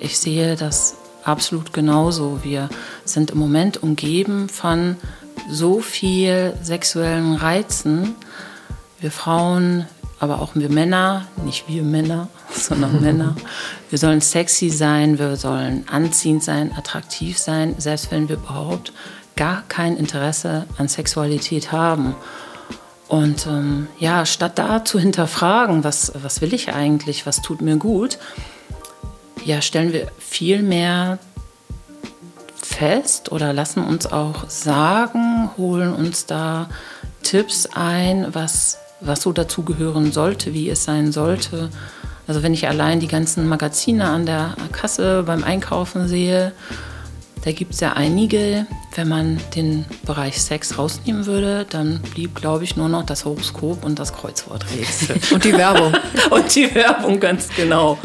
Ich sehe das absolut genauso. Wir sind im Moment umgeben von so viel sexuellen Reizen. Wir Frauen, aber auch wir Männer, nicht wir Männer, sondern Männer. Wir sollen sexy sein, wir sollen anziehend sein, attraktiv sein, selbst wenn wir überhaupt gar kein Interesse an Sexualität haben. Und ähm, ja, statt da zu hinterfragen, was, was will ich eigentlich, was tut mir gut, ja, stellen wir viel mehr fest oder lassen uns auch sagen, holen uns da Tipps ein, was, was so dazugehören sollte, wie es sein sollte. Also wenn ich allein die ganzen Magazine an der Kasse beim Einkaufen sehe, da gibt es ja einige, wenn man den Bereich Sex rausnehmen würde, dann blieb, glaube ich, nur noch das Horoskop und das Kreuzworträtsel. und die Werbung. und die Werbung, ganz genau.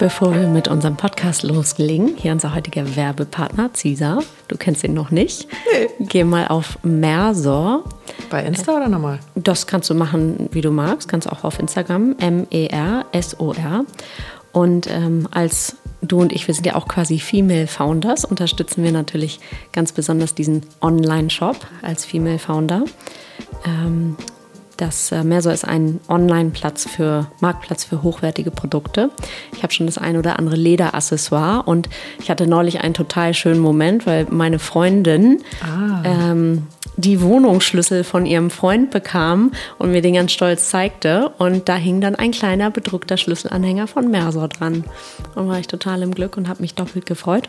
Bevor wir mit unserem Podcast loslegen, hier unser heutiger Werbepartner Cesar. Du kennst ihn noch nicht. Nee. Geh mal auf Mersor. Bei Insta oder nochmal? Das kannst du machen, wie du magst. Kannst auch auf Instagram. M-E-R-S-O-R. Und ähm, als du und ich, wir sind ja auch quasi Female Founders, unterstützen wir natürlich ganz besonders diesen Online-Shop als Female Founder. Ähm, das äh, Merso ist ein Online-Platz für Marktplatz für hochwertige Produkte. Ich habe schon das ein oder andere Lederaccessoire und ich hatte neulich einen total schönen Moment, weil meine Freundin ah. ähm, die Wohnungsschlüssel von ihrem Freund bekam und mir den ganz stolz zeigte. Und da hing dann ein kleiner bedruckter Schlüsselanhänger von Mersor dran. Und war ich total im Glück und habe mich doppelt gefreut.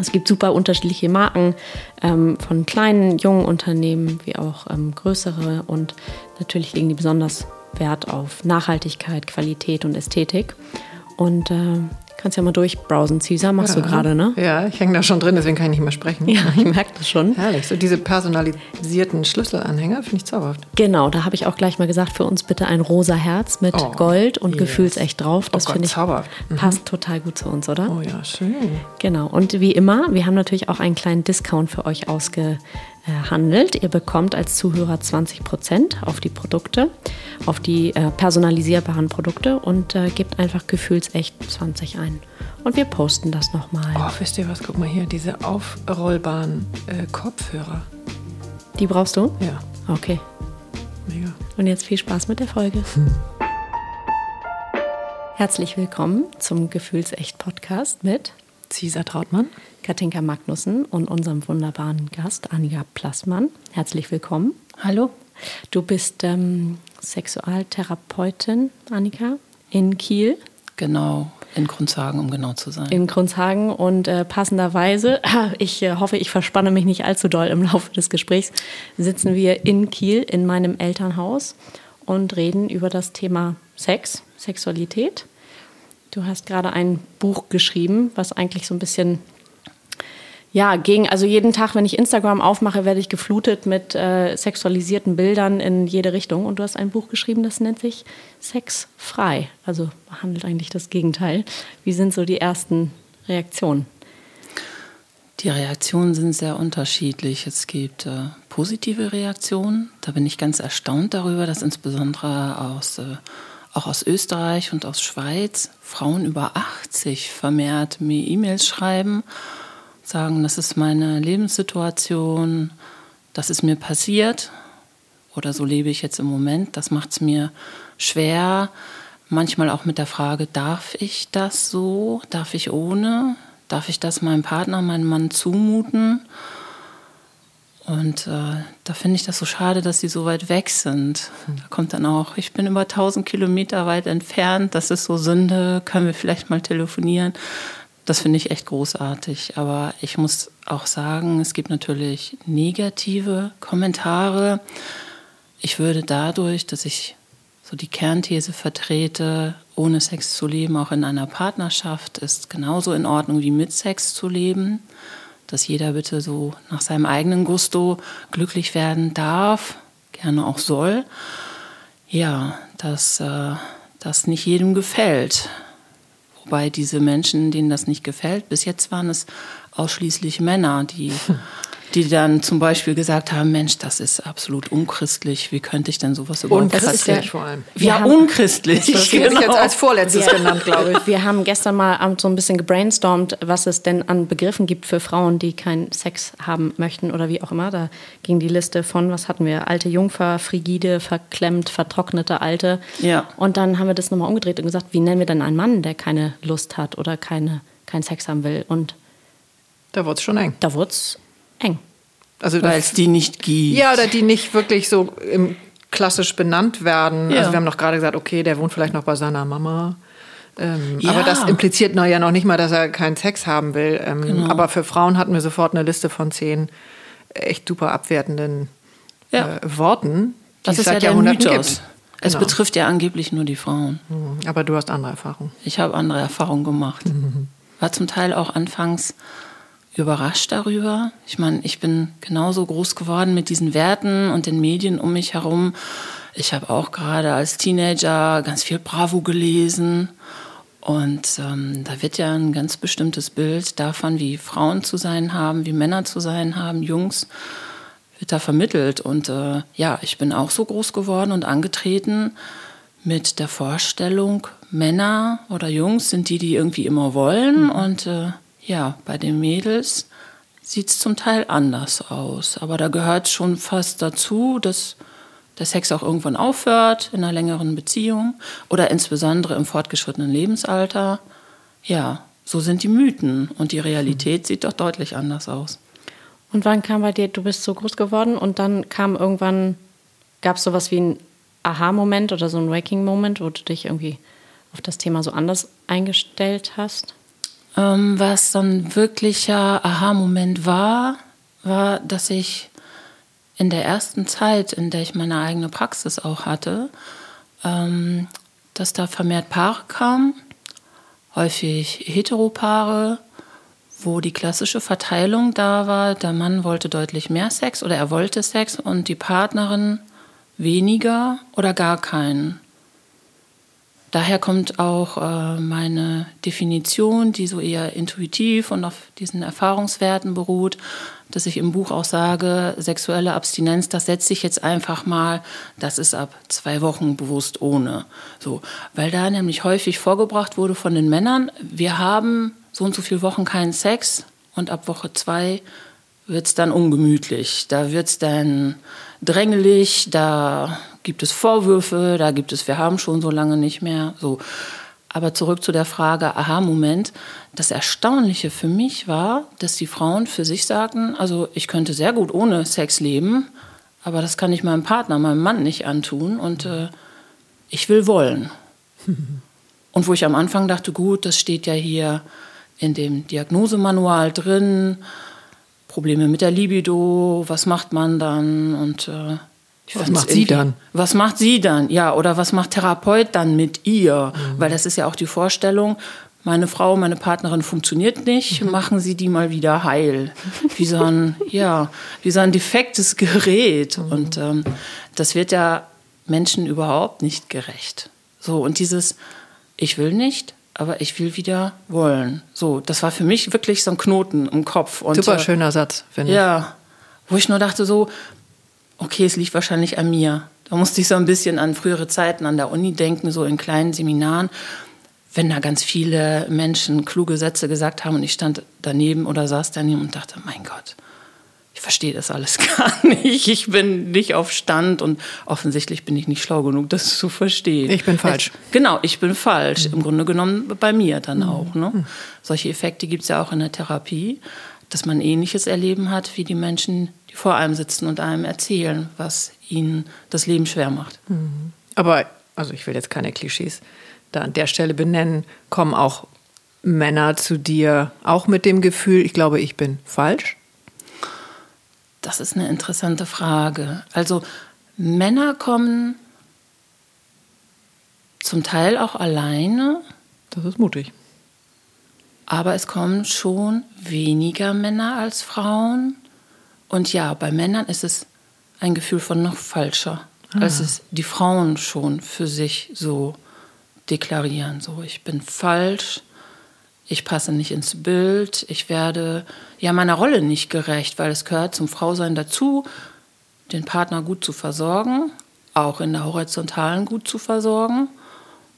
Es gibt super unterschiedliche Marken ähm, von kleinen, jungen Unternehmen wie auch ähm, größere und natürlich legen die besonders Wert auf Nachhaltigkeit, Qualität und Ästhetik. Und äh, Kannst ja mal durchbrowsen. Caesar machst ja. du gerade, ne? Ja, ich hänge da schon drin, deswegen kann ich nicht mehr sprechen. Ja, ich merke das schon. Herrlich. So diese personalisierten Schlüsselanhänger finde ich zauberhaft. Genau, da habe ich auch gleich mal gesagt, für uns bitte ein rosa Herz mit oh, Gold und yes. gefühlsecht drauf. Das oh finde ich zauberhaft. Mhm. passt total gut zu uns, oder? Oh ja, schön. Genau. Und wie immer, wir haben natürlich auch einen kleinen Discount für euch ausge handelt. Ihr bekommt als Zuhörer 20 Prozent auf die Produkte, auf die äh, personalisierbaren Produkte und äh, gebt einfach gefühlsecht 20 ein. Und wir posten das nochmal. Oh, wisst ihr was? Guck mal hier, diese aufrollbaren äh, Kopfhörer. Die brauchst du? Ja. Okay. Mega. Und jetzt viel Spaß mit der Folge. Hm. Herzlich willkommen zum Gefühlsecht Podcast mit Cesar Trautmann Katinka Magnussen und unserem wunderbaren Gast Annika Plassmann. Herzlich willkommen. Hallo. Du bist ähm, Sexualtherapeutin, Annika, in Kiel. Genau, in Grundshagen, um genau zu sein. In Grundshagen und äh, passenderweise, ich äh, hoffe, ich verspanne mich nicht allzu doll im Laufe des Gesprächs, sitzen wir in Kiel in meinem Elternhaus und reden über das Thema Sex, Sexualität. Du hast gerade ein Buch geschrieben, was eigentlich so ein bisschen ja, gegen, also jeden Tag, wenn ich Instagram aufmache, werde ich geflutet mit äh, sexualisierten Bildern in jede Richtung. Und du hast ein Buch geschrieben, das nennt sich Sex frei. Also handelt eigentlich das Gegenteil. Wie sind so die ersten Reaktionen? Die Reaktionen sind sehr unterschiedlich. Es gibt äh, positive Reaktionen. Da bin ich ganz erstaunt darüber, dass insbesondere aus, äh, auch aus Österreich und aus Schweiz Frauen über 80 vermehrt mir E-Mails schreiben sagen, das ist meine Lebenssituation, das ist mir passiert oder so lebe ich jetzt im Moment. Das macht es mir schwer, manchmal auch mit der Frage, darf ich das so, darf ich ohne, darf ich das meinem Partner, meinem Mann zumuten? Und äh, da finde ich das so schade, dass sie so weit weg sind. Da kommt dann auch, ich bin über 1000 Kilometer weit entfernt, das ist so Sünde, können wir vielleicht mal telefonieren. Das finde ich echt großartig. Aber ich muss auch sagen, es gibt natürlich negative Kommentare. Ich würde dadurch, dass ich so die Kernthese vertrete, ohne Sex zu leben, auch in einer Partnerschaft, ist genauso in Ordnung wie mit Sex zu leben. Dass jeder bitte so nach seinem eigenen Gusto glücklich werden darf, gerne auch soll. Ja, dass äh, das nicht jedem gefällt. Wobei diese Menschen, denen das nicht gefällt, bis jetzt waren es ausschließlich Männer, die die dann zum Beispiel gesagt haben, Mensch, das ist absolut unchristlich. Wie könnte ich denn sowas überhaupt Unchristlich ja, vor allem. Ja, unchristlich. Das genau. ich jetzt als vorletztes wir, genannt, glaube ich. Wir haben gestern mal so ein bisschen gebrainstormt, was es denn an Begriffen gibt für Frauen, die keinen Sex haben möchten oder wie auch immer. Da ging die Liste von, was hatten wir? Alte Jungfer, frigide, verklemmt, vertrocknete Alte. Ja. Und dann haben wir das nochmal umgedreht und gesagt, wie nennen wir denn einen Mann, der keine Lust hat oder keine, keinen Sex haben will? Und da wurde es schon eng. Da wurde es eng. Also Weil es die nicht gibt. Ja, oder die nicht wirklich so im, klassisch benannt werden. Ja. Also wir haben doch gerade gesagt, okay, der wohnt vielleicht noch bei seiner Mama. Ähm, ja. Aber das impliziert noch ja noch nicht mal, dass er keinen Sex haben will. Ähm, genau. Aber für Frauen hatten wir sofort eine Liste von zehn echt super abwertenden ja. äh, Worten. Das ist ja der Mythos. Es genau. betrifft ja angeblich nur die Frauen. Mhm. Aber du hast andere Erfahrungen. Ich habe andere Erfahrungen gemacht. Mhm. War zum Teil auch anfangs überrascht darüber. Ich meine, ich bin genauso groß geworden mit diesen Werten und den Medien um mich herum. Ich habe auch gerade als Teenager ganz viel Bravo gelesen. Und ähm, da wird ja ein ganz bestimmtes Bild davon, wie Frauen zu sein haben, wie Männer zu sein haben, Jungs, wird da vermittelt. Und äh, ja, ich bin auch so groß geworden und angetreten mit der Vorstellung, Männer oder Jungs sind die, die irgendwie immer wollen. Mhm. Und äh, ja, bei den Mädels sieht es zum Teil anders aus. Aber da gehört schon fast dazu, dass der Sex auch irgendwann aufhört in einer längeren Beziehung oder insbesondere im fortgeschrittenen Lebensalter. Ja, so sind die Mythen und die Realität sieht doch deutlich anders aus. Und wann kam bei dir, du bist so groß geworden und dann kam irgendwann, gab es sowas wie ein Aha-Moment oder so ein Waking-Moment, wo du dich irgendwie auf das Thema so anders eingestellt hast? Ähm, was ein wirklicher Aha-Moment war, war, dass ich in der ersten Zeit, in der ich meine eigene Praxis auch hatte, ähm, dass da vermehrt Paare kamen, häufig Heteropaare, wo die klassische Verteilung da war, der Mann wollte deutlich mehr Sex oder er wollte Sex und die Partnerin weniger oder gar keinen. Daher kommt auch äh, meine Definition, die so eher intuitiv und auf diesen Erfahrungswerten beruht, dass ich im Buch auch sage, sexuelle Abstinenz, das setze ich jetzt einfach mal, das ist ab zwei Wochen bewusst ohne. So, weil da nämlich häufig vorgebracht wurde von den Männern, wir haben so und so viele Wochen keinen Sex und ab Woche zwei wird es dann ungemütlich. Da wird es dann drängelig, da gibt es Vorwürfe, da gibt es, wir haben schon so lange nicht mehr. So. Aber zurück zu der Frage, aha, Moment. Das Erstaunliche für mich war, dass die Frauen für sich sagten, also ich könnte sehr gut ohne Sex leben, aber das kann ich meinem Partner, meinem Mann nicht antun und äh, ich will wollen. Und wo ich am Anfang dachte, gut, das steht ja hier in dem Diagnosemanual drin, Probleme mit der Libido, was macht man dann und äh, was macht sie dann? Was macht sie dann? Ja, oder was macht Therapeut dann mit ihr? Mhm. Weil das ist ja auch die Vorstellung, meine Frau, meine Partnerin funktioniert nicht, mhm. machen Sie die mal wieder heil. Wie so ein, ja, wie so ein defektes Gerät. Mhm. Und ähm, das wird ja Menschen überhaupt nicht gerecht. So, und dieses, ich will nicht, aber ich will wieder wollen. So, das war für mich wirklich so ein Knoten im Kopf. Und, Super äh, schöner Satz, finde ich. Ja, wo ich nur dachte so, okay, es liegt wahrscheinlich an mir. Da musste ich so ein bisschen an frühere Zeiten an der Uni denken, so in kleinen Seminaren, wenn da ganz viele Menschen kluge Sätze gesagt haben und ich stand daneben oder saß daneben und dachte, mein Gott, ich verstehe das alles gar nicht. Ich bin nicht auf Stand und offensichtlich bin ich nicht schlau genug, das zu verstehen. Ich bin falsch. Genau, ich bin falsch. Mhm. Im Grunde genommen bei mir dann mhm. auch. Ne? Mhm. Solche Effekte gibt es ja auch in der Therapie, dass man ähnliches Erleben hat wie die Menschen, vor einem sitzen und einem erzählen, was ihnen das Leben schwer macht. Mhm. Aber, also ich will jetzt keine Klischees da an der Stelle benennen, kommen auch Männer zu dir auch mit dem Gefühl, ich glaube, ich bin falsch? Das ist eine interessante Frage. Also Männer kommen zum Teil auch alleine. Das ist mutig. Aber es kommen schon weniger Männer als Frauen. Und ja, bei Männern ist es ein Gefühl von noch falscher, ah. als es die Frauen schon für sich so deklarieren. So, ich bin falsch, ich passe nicht ins Bild, ich werde ja meiner Rolle nicht gerecht, weil es gehört zum Frausein dazu, den Partner gut zu versorgen, auch in der horizontalen gut zu versorgen.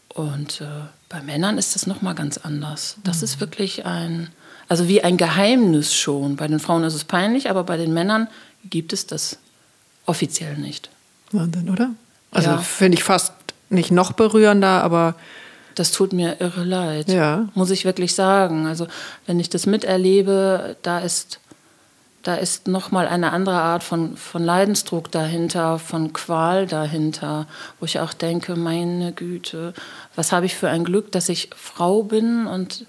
Und äh, bei Männern ist das noch mal ganz anders. Das mhm. ist wirklich ein, also wie ein Geheimnis schon. Bei den Frauen ist es peinlich, aber bei den Männern gibt es das offiziell nicht. Wahnsinn, oder? Also ja. finde ich fast nicht noch berührender, aber das tut mir irre leid, ja. muss ich wirklich sagen. Also wenn ich das miterlebe, da ist, da ist nochmal eine andere Art von, von Leidensdruck dahinter, von Qual dahinter, wo ich auch denke, meine Güte, was habe ich für ein Glück, dass ich Frau bin und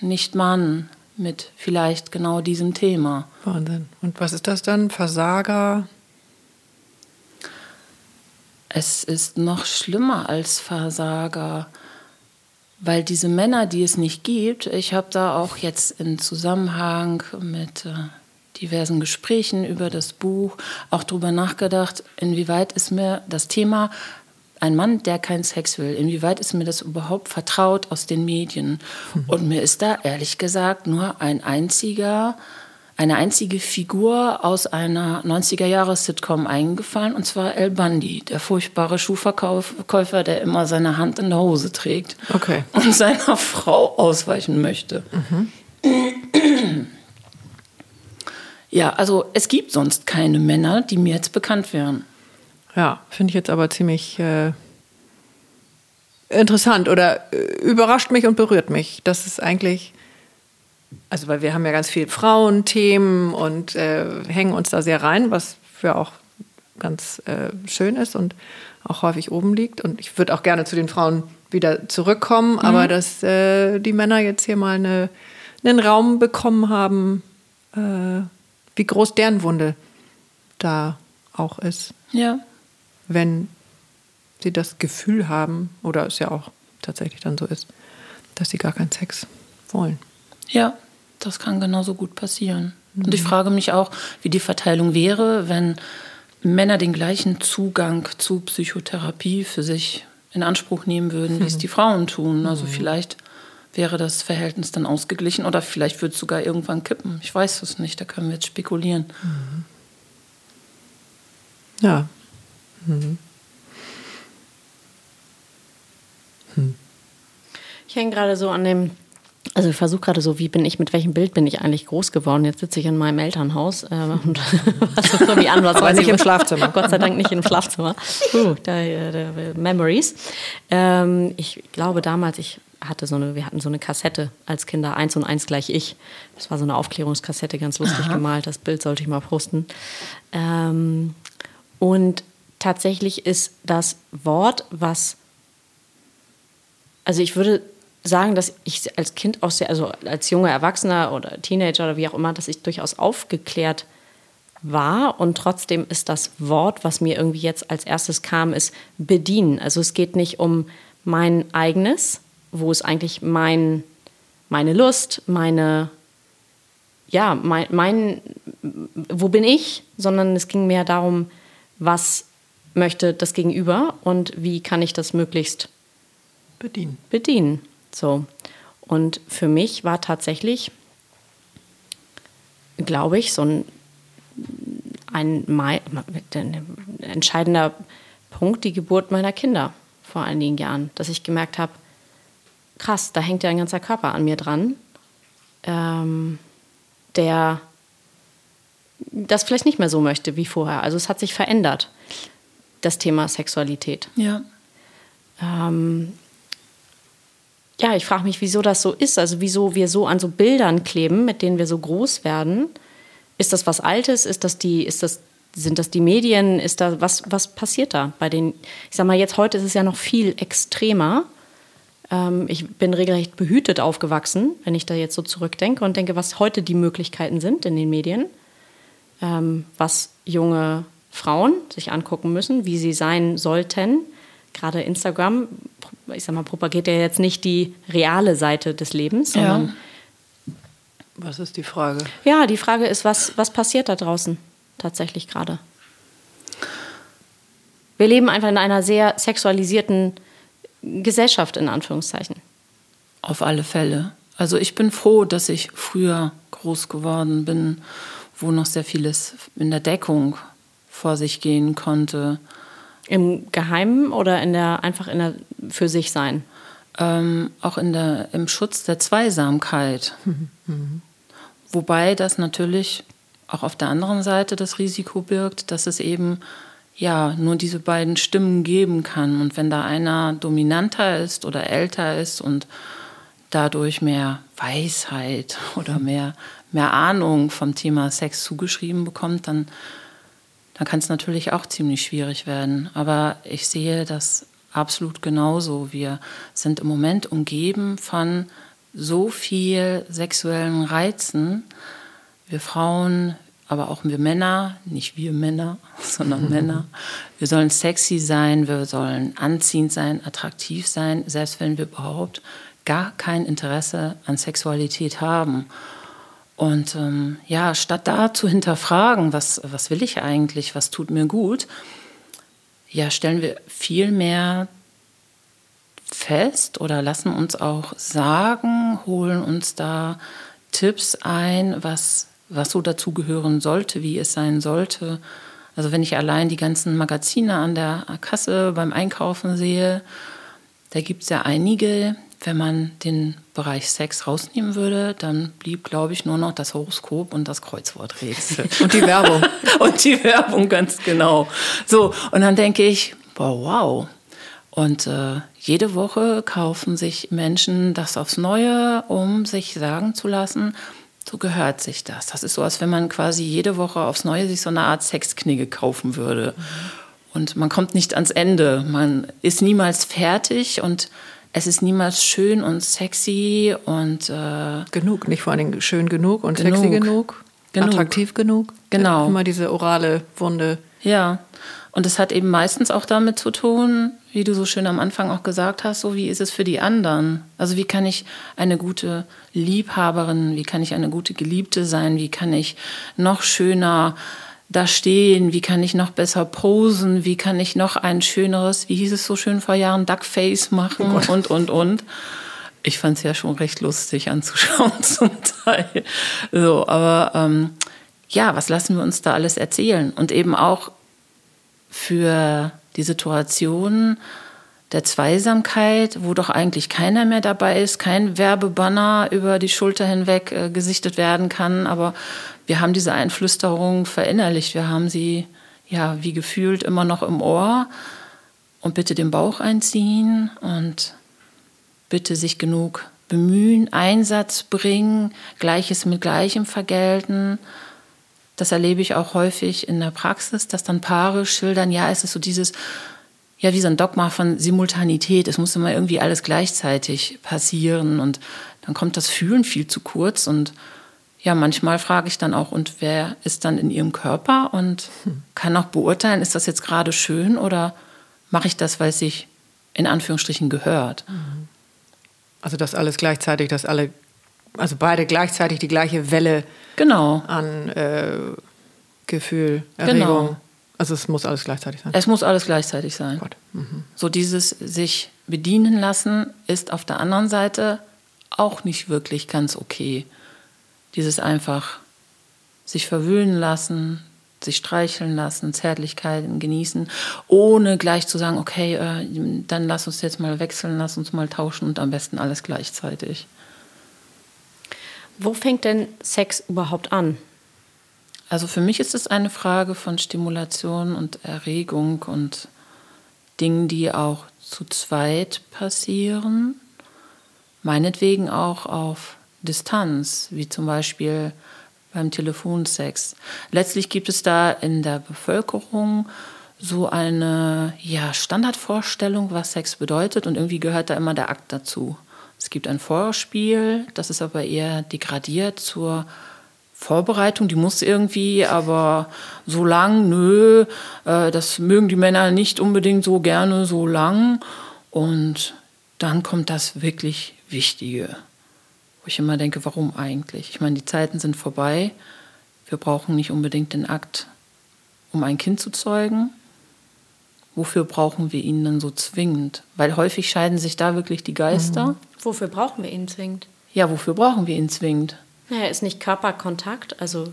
nicht Mann mit vielleicht genau diesem Thema. Wahnsinn. Und was ist das dann? Versager? Es ist noch schlimmer als Versager. Weil diese Männer, die es nicht gibt, ich habe da auch jetzt in Zusammenhang mit äh, diversen Gesprächen über das Buch auch darüber nachgedacht, inwieweit ist mir das Thema ein Mann, der keinen Sex will, inwieweit ist mir das überhaupt vertraut aus den Medien? Mhm. Und mir ist da ehrlich gesagt nur ein einziger eine einzige Figur aus einer 90er-Jahres-Sitcom eingefallen, und zwar El Bundy, der furchtbare Schuhverkäufer, der immer seine Hand in der Hose trägt okay. und seiner Frau ausweichen möchte. Mhm. Ja, also es gibt sonst keine Männer, die mir jetzt bekannt wären. Ja, finde ich jetzt aber ziemlich äh, interessant oder äh, überrascht mich und berührt mich. Das ist eigentlich also weil wir haben ja ganz viel Frauenthemen und äh, hängen uns da sehr rein, was für auch ganz äh, schön ist und auch häufig oben liegt. Und ich würde auch gerne zu den Frauen wieder zurückkommen, mhm. aber dass äh, die Männer jetzt hier mal eine, einen Raum bekommen haben, äh, wie groß deren Wunde da auch ist. Ja. Wenn sie das Gefühl haben, oder es ja auch tatsächlich dann so ist, dass sie gar keinen Sex wollen. Ja, das kann genauso gut passieren. Mhm. Und ich mhm. frage mich auch, wie die Verteilung wäre, wenn Männer den gleichen Zugang zu Psychotherapie für sich in Anspruch nehmen würden, wie es die Frauen tun. Also mhm. vielleicht wäre das Verhältnis dann ausgeglichen oder vielleicht wird es sogar irgendwann kippen. Ich weiß es nicht, da können wir jetzt spekulieren. Mhm. Ja. Mhm. Hm. Ich hänge gerade so an dem also ich versuche gerade so, wie bin ich, mit welchem Bild bin ich eigentlich groß geworden? Jetzt sitze ich in meinem Elternhaus äh, und was irgendwie an, was Aber nicht im Schlafzimmer. Gott sei Dank nicht im Schlafzimmer. Uh, da, da, Memories. Ähm, ich glaube damals, ich hatte so eine, wir hatten so eine Kassette als Kinder, eins und eins gleich ich. Das war so eine Aufklärungskassette, ganz lustig Aha. gemalt. Das Bild sollte ich mal posten. Ähm, und tatsächlich ist das Wort, was, also ich würde sagen, dass ich als Kind auch sehr, also als junger Erwachsener oder Teenager oder wie auch immer, dass ich durchaus aufgeklärt war und trotzdem ist das Wort, was mir irgendwie jetzt als erstes kam, ist bedienen. Also es geht nicht um mein eigenes, wo es eigentlich mein, meine Lust, meine, ja, mein, mein, wo bin ich, sondern es ging mehr darum, was möchte das Gegenüber und wie kann ich das möglichst bedienen. bedienen. So. Und für mich war tatsächlich, glaube ich, so ein, ein, ein entscheidender Punkt die Geburt meiner Kinder vor einigen Jahren, dass ich gemerkt habe, krass, da hängt ja ein ganzer Körper an mir dran, ähm, der das vielleicht nicht mehr so möchte wie vorher. Also es hat sich verändert, das Thema Sexualität. Ja. Ähm, ja, ich frage mich, wieso das so ist. Also wieso wir so an so Bildern kleben, mit denen wir so groß werden. Ist das was Altes? Ist das die, ist das, sind das die Medien? Ist da, was, was passiert da bei den, ich sag mal, jetzt heute ist es ja noch viel extremer. Ähm, ich bin regelrecht behütet aufgewachsen, wenn ich da jetzt so zurückdenke und denke, was heute die Möglichkeiten sind in den Medien, ähm, was junge Frauen sich angucken müssen, wie sie sein sollten. Gerade Instagram ich sag mal, propagiert ja jetzt nicht die reale Seite des Lebens, sondern. Ja. Was ist die Frage? Ja, die Frage ist, was, was passiert da draußen tatsächlich gerade? Wir leben einfach in einer sehr sexualisierten Gesellschaft, in Anführungszeichen. Auf alle Fälle. Also ich bin froh, dass ich früher groß geworden bin, wo noch sehr vieles in der Deckung vor sich gehen konnte. Im Geheimen oder in der einfach in der für sich sein? Ähm, auch in der, im Schutz der Zweisamkeit. Mhm. Wobei das natürlich auch auf der anderen Seite das Risiko birgt, dass es eben ja nur diese beiden Stimmen geben kann. Und wenn da einer dominanter ist oder älter ist und dadurch mehr Weisheit oder mehr, mehr Ahnung vom Thema Sex zugeschrieben bekommt, dann, dann kann es natürlich auch ziemlich schwierig werden. Aber ich sehe das absolut genauso. Wir sind im Moment umgeben von so viel sexuellen Reizen. Wir Frauen, aber auch wir Männer, nicht wir Männer, sondern Männer. Wir sollen sexy sein, wir sollen anziehend sein, attraktiv sein, selbst wenn wir überhaupt gar kein Interesse an Sexualität haben. Und ähm, ja, statt da zu hinterfragen, was, was will ich eigentlich, was tut mir gut, ja, stellen wir viel mehr fest oder lassen uns auch sagen, holen uns da Tipps ein, was, was so dazugehören sollte, wie es sein sollte. Also wenn ich allein die ganzen Magazine an der Kasse beim Einkaufen sehe, da gibt es ja einige, wenn man den Bereich Sex rausnehmen würde, dann blieb, glaube ich, nur noch das Horoskop und das Kreuzworträtsel. und die Werbung. und die Werbung, ganz genau. So, und dann denke ich, boah, wow. Und äh, jede Woche kaufen sich Menschen das aufs Neue, um sich sagen zu lassen, so gehört sich das. Das ist so, als wenn man quasi jede Woche aufs Neue sich so eine Art Sexknigge kaufen würde. Und man kommt nicht ans Ende. Man ist niemals fertig und es ist niemals schön und sexy und äh, genug, nicht vor allen Dingen schön genug und genug. sexy genug, genug, attraktiv genug. Genau. Immer diese orale Wunde. Ja. Und es hat eben meistens auch damit zu tun, wie du so schön am Anfang auch gesagt hast, so wie ist es für die anderen? Also wie kann ich eine gute Liebhaberin, wie kann ich eine gute Geliebte sein, wie kann ich noch schöner da stehen, wie kann ich noch besser posen, wie kann ich noch ein schöneres, wie hieß es so schön vor Jahren, Duckface machen oh und, und, und. Ich fand es ja schon recht lustig anzuschauen zum Teil. So, aber ähm, ja, was lassen wir uns da alles erzählen? Und eben auch für die Situation der Zweisamkeit, wo doch eigentlich keiner mehr dabei ist, kein Werbebanner über die Schulter hinweg äh, gesichtet werden kann, aber wir haben diese Einflüsterung verinnerlicht, wir haben sie ja wie gefühlt immer noch im Ohr. Und bitte den Bauch einziehen und bitte sich genug bemühen, Einsatz bringen, Gleiches mit Gleichem vergelten das erlebe ich auch häufig in der Praxis, dass dann Paare schildern, ja, es ist so dieses, ja, wie so ein Dogma von Simultanität. Es muss immer irgendwie alles gleichzeitig passieren und dann kommt das Fühlen viel zu kurz und ja, manchmal frage ich dann auch, und wer ist dann in ihrem Körper und kann auch beurteilen, ist das jetzt gerade schön oder mache ich das, weil es sich in Anführungsstrichen gehört? Also das alles gleichzeitig, dass alle also beide gleichzeitig die gleiche Welle genau. an äh, Gefühl, Erregung. Genau. Also es muss alles gleichzeitig sein. Es muss alles gleichzeitig sein. Mhm. So dieses sich bedienen lassen ist auf der anderen Seite auch nicht wirklich ganz okay. Dieses einfach sich verwöhnen lassen, sich streicheln lassen, Zärtlichkeiten genießen, ohne gleich zu sagen, okay, äh, dann lass uns jetzt mal wechseln, lass uns mal tauschen und am besten alles gleichzeitig. Wo fängt denn Sex überhaupt an? Also für mich ist es eine Frage von Stimulation und Erregung und Dingen, die auch zu zweit passieren. Meinetwegen auch auf Distanz, wie zum Beispiel beim Telefonsex. Letztlich gibt es da in der Bevölkerung so eine ja, Standardvorstellung, was Sex bedeutet und irgendwie gehört da immer der Akt dazu. Es gibt ein Vorspiel, das ist aber eher degradiert zur Vorbereitung, die muss irgendwie, aber so lang, nö, äh, das mögen die Männer nicht unbedingt so gerne so lang. Und dann kommt das wirklich Wichtige, wo ich immer denke, warum eigentlich? Ich meine, die Zeiten sind vorbei. Wir brauchen nicht unbedingt den Akt, um ein Kind zu zeugen. Wofür brauchen wir ihn dann so zwingend? Weil häufig scheiden sich da wirklich die Geister. Mhm. Wofür brauchen wir ihn zwingend? ja, wofür brauchen wir ihn zwingend? Naja, ist nicht Körperkontakt. Also,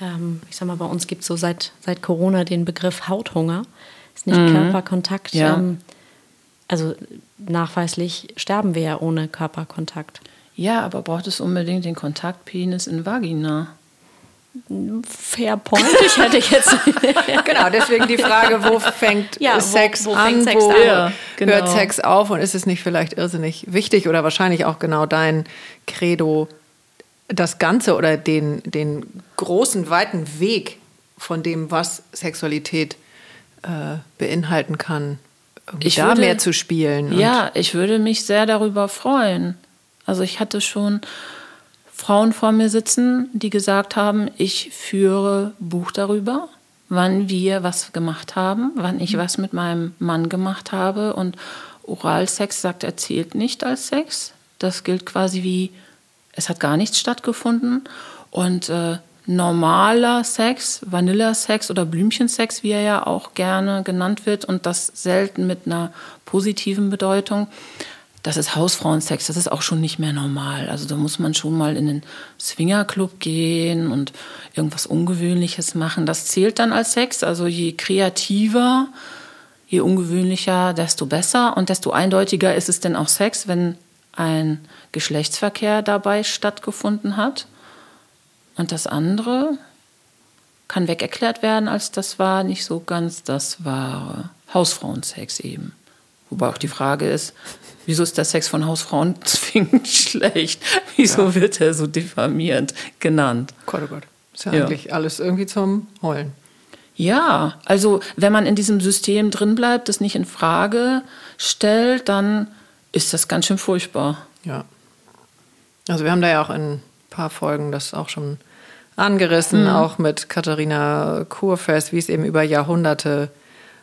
ähm, ich sag mal, bei uns gibt es so seit, seit Corona den Begriff Hauthunger. Ist nicht mhm. Körperkontakt. Ja. Ähm, also, nachweislich sterben wir ja ohne Körperkontakt. Ja, aber braucht es unbedingt den Kontakt Penis in Vagina? Fair point. Ich hätte jetzt. genau, deswegen die Frage, wo fängt ja, Sex wo, wo an, Sex wo an? Genau. hört Sex auf und ist es nicht vielleicht irrsinnig wichtig oder wahrscheinlich auch genau dein Credo, das Ganze oder den, den großen, weiten Weg von dem, was Sexualität äh, beinhalten kann, ich da würde, mehr zu spielen. Ja, ich würde mich sehr darüber freuen. Also ich hatte schon Frauen vor mir sitzen, die gesagt haben, ich führe Buch darüber, wann wir was gemacht haben, wann ich was mit meinem Mann gemacht habe. Und Oralsex sagt, er zählt nicht als Sex. Das gilt quasi wie, es hat gar nichts stattgefunden. Und äh, normaler Sex, Vanillasex oder Blümchensex, wie er ja auch gerne genannt wird, und das selten mit einer positiven Bedeutung, das ist Hausfrauensex, das ist auch schon nicht mehr normal. Also da muss man schon mal in den Swingerclub gehen und irgendwas Ungewöhnliches machen. Das zählt dann als Sex. Also je kreativer, je ungewöhnlicher, desto besser und desto eindeutiger ist es denn auch Sex, wenn ein Geschlechtsverkehr dabei stattgefunden hat. Und das andere kann wegerklärt werden, als das war nicht so ganz das wahre Hausfrauensex eben. Wobei auch die Frage ist, wieso ist der Sex von Hausfrauen zwingend schlecht? Wieso ja. wird er so diffamierend genannt? Gott, oh Gott. Ist ja, ja eigentlich alles irgendwie zum Heulen. Ja, also wenn man in diesem System drin bleibt, das nicht in Frage stellt, dann ist das ganz schön furchtbar. Ja. Also wir haben da ja auch in ein paar Folgen das auch schon angerissen, mhm. auch mit Katharina Kurfest, wie es eben über Jahrhunderte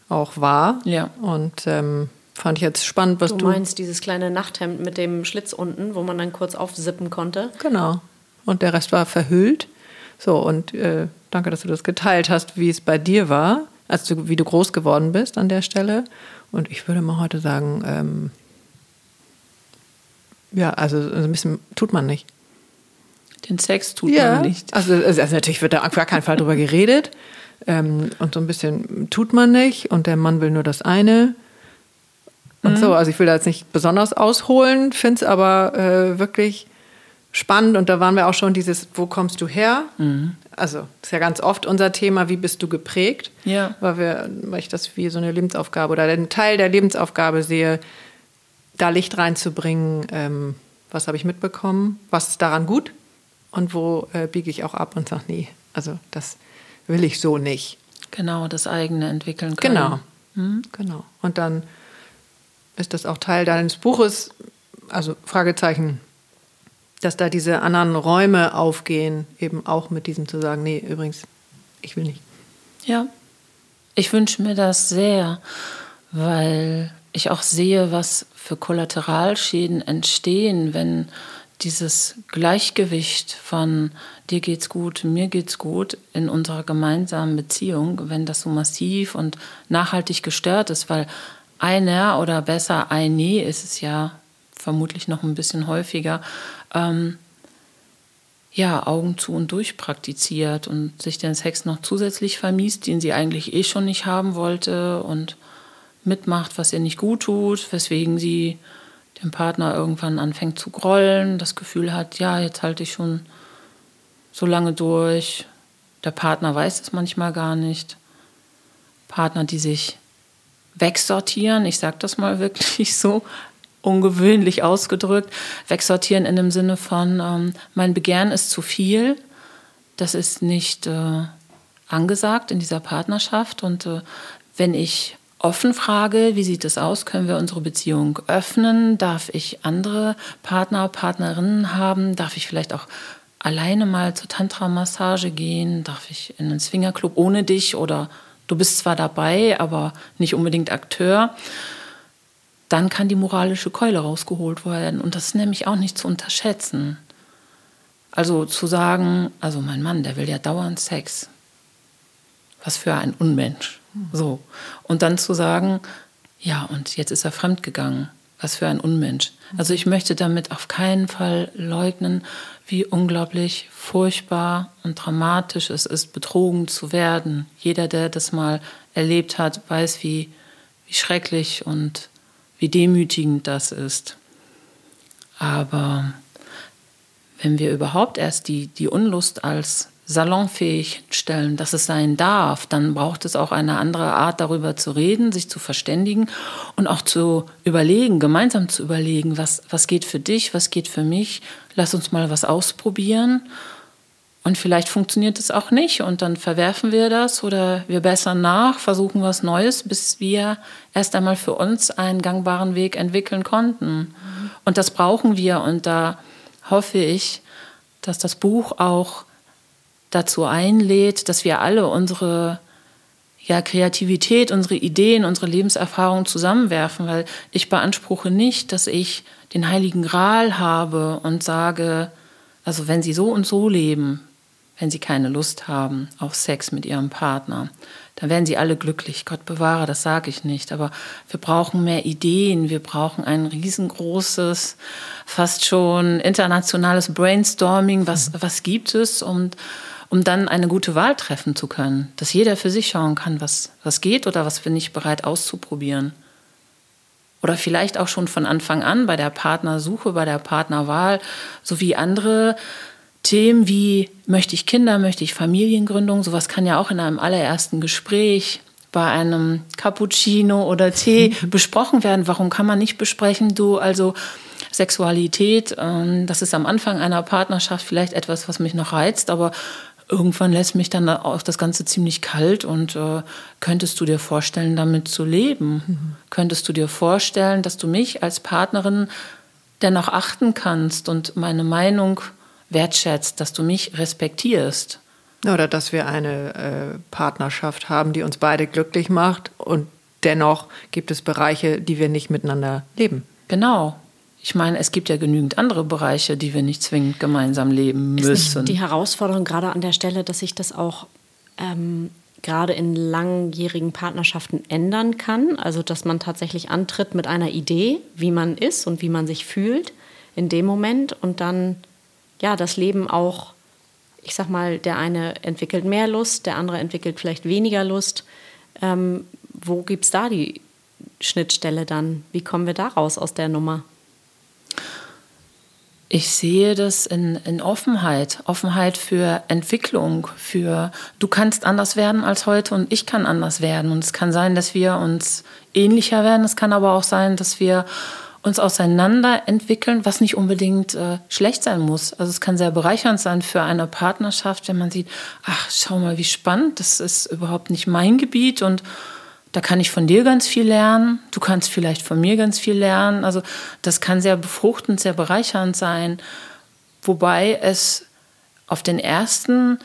auch war. Ja. Und ähm, Fand ich jetzt spannend, was du. Du meinst dieses kleine Nachthemd mit dem Schlitz unten, wo man dann kurz aufsippen konnte? Genau. Und der Rest war verhüllt. So, und äh, danke, dass du das geteilt hast, wie es bei dir war, also wie du groß geworden bist an der Stelle. Und ich würde mal heute sagen, ähm, ja, also ein bisschen tut man nicht. Den Sex tut ja. man nicht. Also, also, natürlich wird da auf gar keinen Fall drüber geredet. Ähm, und so ein bisschen tut man nicht. Und der Mann will nur das eine und mhm. so. Also ich will da jetzt nicht besonders ausholen, finde es aber äh, wirklich spannend. Und da waren wir auch schon dieses, wo kommst du her? Mhm. Also das ist ja ganz oft unser Thema, wie bist du geprägt? Ja. Weil, wir, weil ich das wie so eine Lebensaufgabe oder einen Teil der Lebensaufgabe sehe, da Licht reinzubringen. Ähm, was habe ich mitbekommen? Was ist daran gut? Und wo äh, biege ich auch ab und sage, nee, also das will ich so nicht. Genau, das eigene entwickeln können. Genau. Mhm. Genau. Und dann ist das auch Teil deines Buches, also Fragezeichen, dass da diese anderen Räume aufgehen, eben auch mit diesem zu sagen, nee, übrigens, ich will nicht. Ja, ich wünsche mir das sehr, weil ich auch sehe, was für Kollateralschäden entstehen, wenn dieses Gleichgewicht von dir geht's gut, mir geht's gut in unserer gemeinsamen Beziehung, wenn das so massiv und nachhaltig gestört ist, weil einer oder besser eine ist es ja vermutlich noch ein bisschen häufiger, ähm, ja, Augen zu und durch praktiziert und sich den Sex noch zusätzlich vermiest, den sie eigentlich eh schon nicht haben wollte und mitmacht, was ihr nicht gut tut, weswegen sie dem Partner irgendwann anfängt zu grollen, das Gefühl hat, ja, jetzt halte ich schon so lange durch. Der Partner weiß es manchmal gar nicht. Partner, die sich wegsortieren, ich sage das mal wirklich so ungewöhnlich ausgedrückt, wegsortieren in dem Sinne von, ähm, mein Begehren ist zu viel, das ist nicht äh, angesagt in dieser Partnerschaft und äh, wenn ich offen frage, wie sieht es aus, können wir unsere Beziehung öffnen, darf ich andere Partner, Partnerinnen haben, darf ich vielleicht auch alleine mal zur Tantra-Massage gehen, darf ich in einen Swingerclub ohne dich oder du bist zwar dabei, aber nicht unbedingt Akteur, dann kann die moralische Keule rausgeholt werden. Und das ist nämlich auch nicht zu unterschätzen. Also zu sagen, also mein Mann, der will ja dauernd Sex. Was für ein Unmensch. So. Und dann zu sagen, ja, und jetzt ist er fremdgegangen. Was für ein Unmensch. Also ich möchte damit auf keinen Fall leugnen, wie unglaublich furchtbar und dramatisch es ist, betrogen zu werden. Jeder, der das mal erlebt hat, weiß, wie, wie schrecklich und wie demütigend das ist. Aber wenn wir überhaupt erst die, die Unlust als salonfähig stellen, dass es sein darf, dann braucht es auch eine andere Art, darüber zu reden, sich zu verständigen und auch zu überlegen, gemeinsam zu überlegen, was, was geht für dich, was geht für mich, lass uns mal was ausprobieren. Und vielleicht funktioniert es auch nicht und dann verwerfen wir das oder wir bessern nach, versuchen was Neues, bis wir erst einmal für uns einen gangbaren Weg entwickeln konnten. Und das brauchen wir und da hoffe ich, dass das Buch auch dazu einlädt, dass wir alle unsere ja, Kreativität, unsere Ideen, unsere Lebenserfahrungen zusammenwerfen, weil ich beanspruche nicht, dass ich den heiligen Gral habe und sage, also wenn Sie so und so leben, wenn Sie keine Lust haben auf Sex mit Ihrem Partner, dann werden Sie alle glücklich. Gott bewahre, das sage ich nicht. Aber wir brauchen mehr Ideen, wir brauchen ein riesengroßes, fast schon internationales Brainstorming. Was, was gibt es? Und um dann eine gute Wahl treffen zu können. Dass jeder für sich schauen kann, was, was geht oder was bin ich bereit auszuprobieren. Oder vielleicht auch schon von Anfang an bei der Partnersuche, bei der Partnerwahl, sowie andere Themen wie möchte ich Kinder, möchte ich Familiengründung, sowas kann ja auch in einem allerersten Gespräch bei einem Cappuccino oder Tee besprochen werden. Warum kann man nicht besprechen, du, also Sexualität, ähm, das ist am Anfang einer Partnerschaft vielleicht etwas, was mich noch reizt, aber irgendwann lässt mich dann auch das Ganze ziemlich kalt und äh, könntest du dir vorstellen, damit zu leben? Mhm. Könntest du dir vorstellen, dass du mich als Partnerin dennoch achten kannst und meine Meinung wertschätzt, dass du mich respektierst? Oder dass wir eine äh, Partnerschaft haben, die uns beide glücklich macht und dennoch gibt es Bereiche, die wir nicht miteinander leben. Genau. Ich meine, es gibt ja genügend andere Bereiche, die wir nicht zwingend gemeinsam leben müssen. Ist die Herausforderung gerade an der Stelle, dass sich das auch ähm, gerade in langjährigen Partnerschaften ändern kann. Also, dass man tatsächlich antritt mit einer Idee, wie man ist und wie man sich fühlt in dem Moment und dann ja das Leben auch, ich sag mal, der eine entwickelt mehr Lust, der andere entwickelt vielleicht weniger Lust. Ähm, wo gibt es da die Schnittstelle dann? Wie kommen wir da raus aus der Nummer? Ich sehe das in, in Offenheit, Offenheit für Entwicklung, für du kannst anders werden als heute und ich kann anders werden. Und es kann sein, dass wir uns ähnlicher werden. Es kann aber auch sein, dass wir uns auseinander entwickeln, was nicht unbedingt äh, schlecht sein muss. Also es kann sehr bereichernd sein für eine Partnerschaft, wenn man sieht, ach, schau mal, wie spannend, das ist überhaupt nicht mein Gebiet und da kann ich von dir ganz viel lernen, du kannst vielleicht von mir ganz viel lernen. Also das kann sehr befruchtend, sehr bereichernd sein, wobei es auf den ersten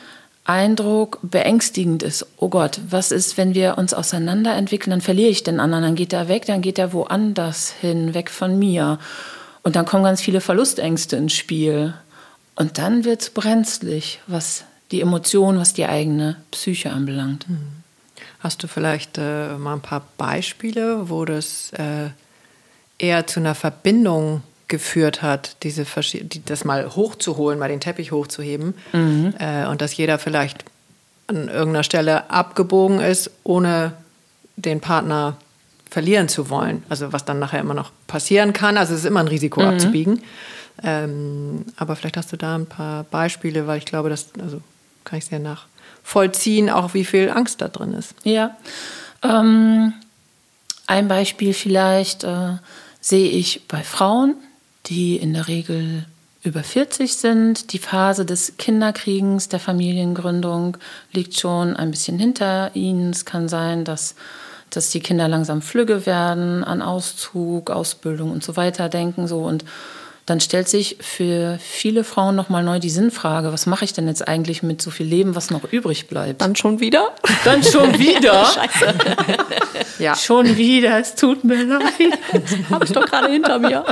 Eindruck beängstigend ist. Oh Gott, was ist, wenn wir uns auseinanderentwickeln, dann verliere ich den anderen, dann geht er weg, dann geht er woanders hin, weg von mir. Und dann kommen ganz viele Verlustängste ins Spiel. Und dann wird es brenzlig, was die Emotionen, was die eigene Psyche anbelangt. Mhm. Hast du vielleicht äh, mal ein paar Beispiele, wo das äh, eher zu einer Verbindung geführt hat, diese die, das mal hochzuholen, mal den Teppich hochzuheben mhm. äh, und dass jeder vielleicht an irgendeiner Stelle abgebogen ist, ohne den Partner verlieren zu wollen. Also was dann nachher immer noch passieren kann. Also es ist immer ein Risiko mhm. abzubiegen. Ähm, aber vielleicht hast du da ein paar Beispiele, weil ich glaube, das also kann ich sehr nach vollziehen, auch wie viel Angst da drin ist. Ja. Ähm, ein Beispiel vielleicht äh, sehe ich bei Frauen, die in der Regel über 40 sind. Die Phase des Kinderkriegens, der Familiengründung liegt schon ein bisschen hinter ihnen. Es kann sein, dass, dass die Kinder langsam flügge werden, an Auszug, Ausbildung und so weiter denken. So und dann stellt sich für viele Frauen nochmal neu die Sinnfrage, was mache ich denn jetzt eigentlich mit so viel Leben, was noch übrig bleibt? Dann schon wieder? Dann schon wieder? Scheiße. ja. Schon wieder, es tut mir leid. Habe ich doch gerade hinter mir.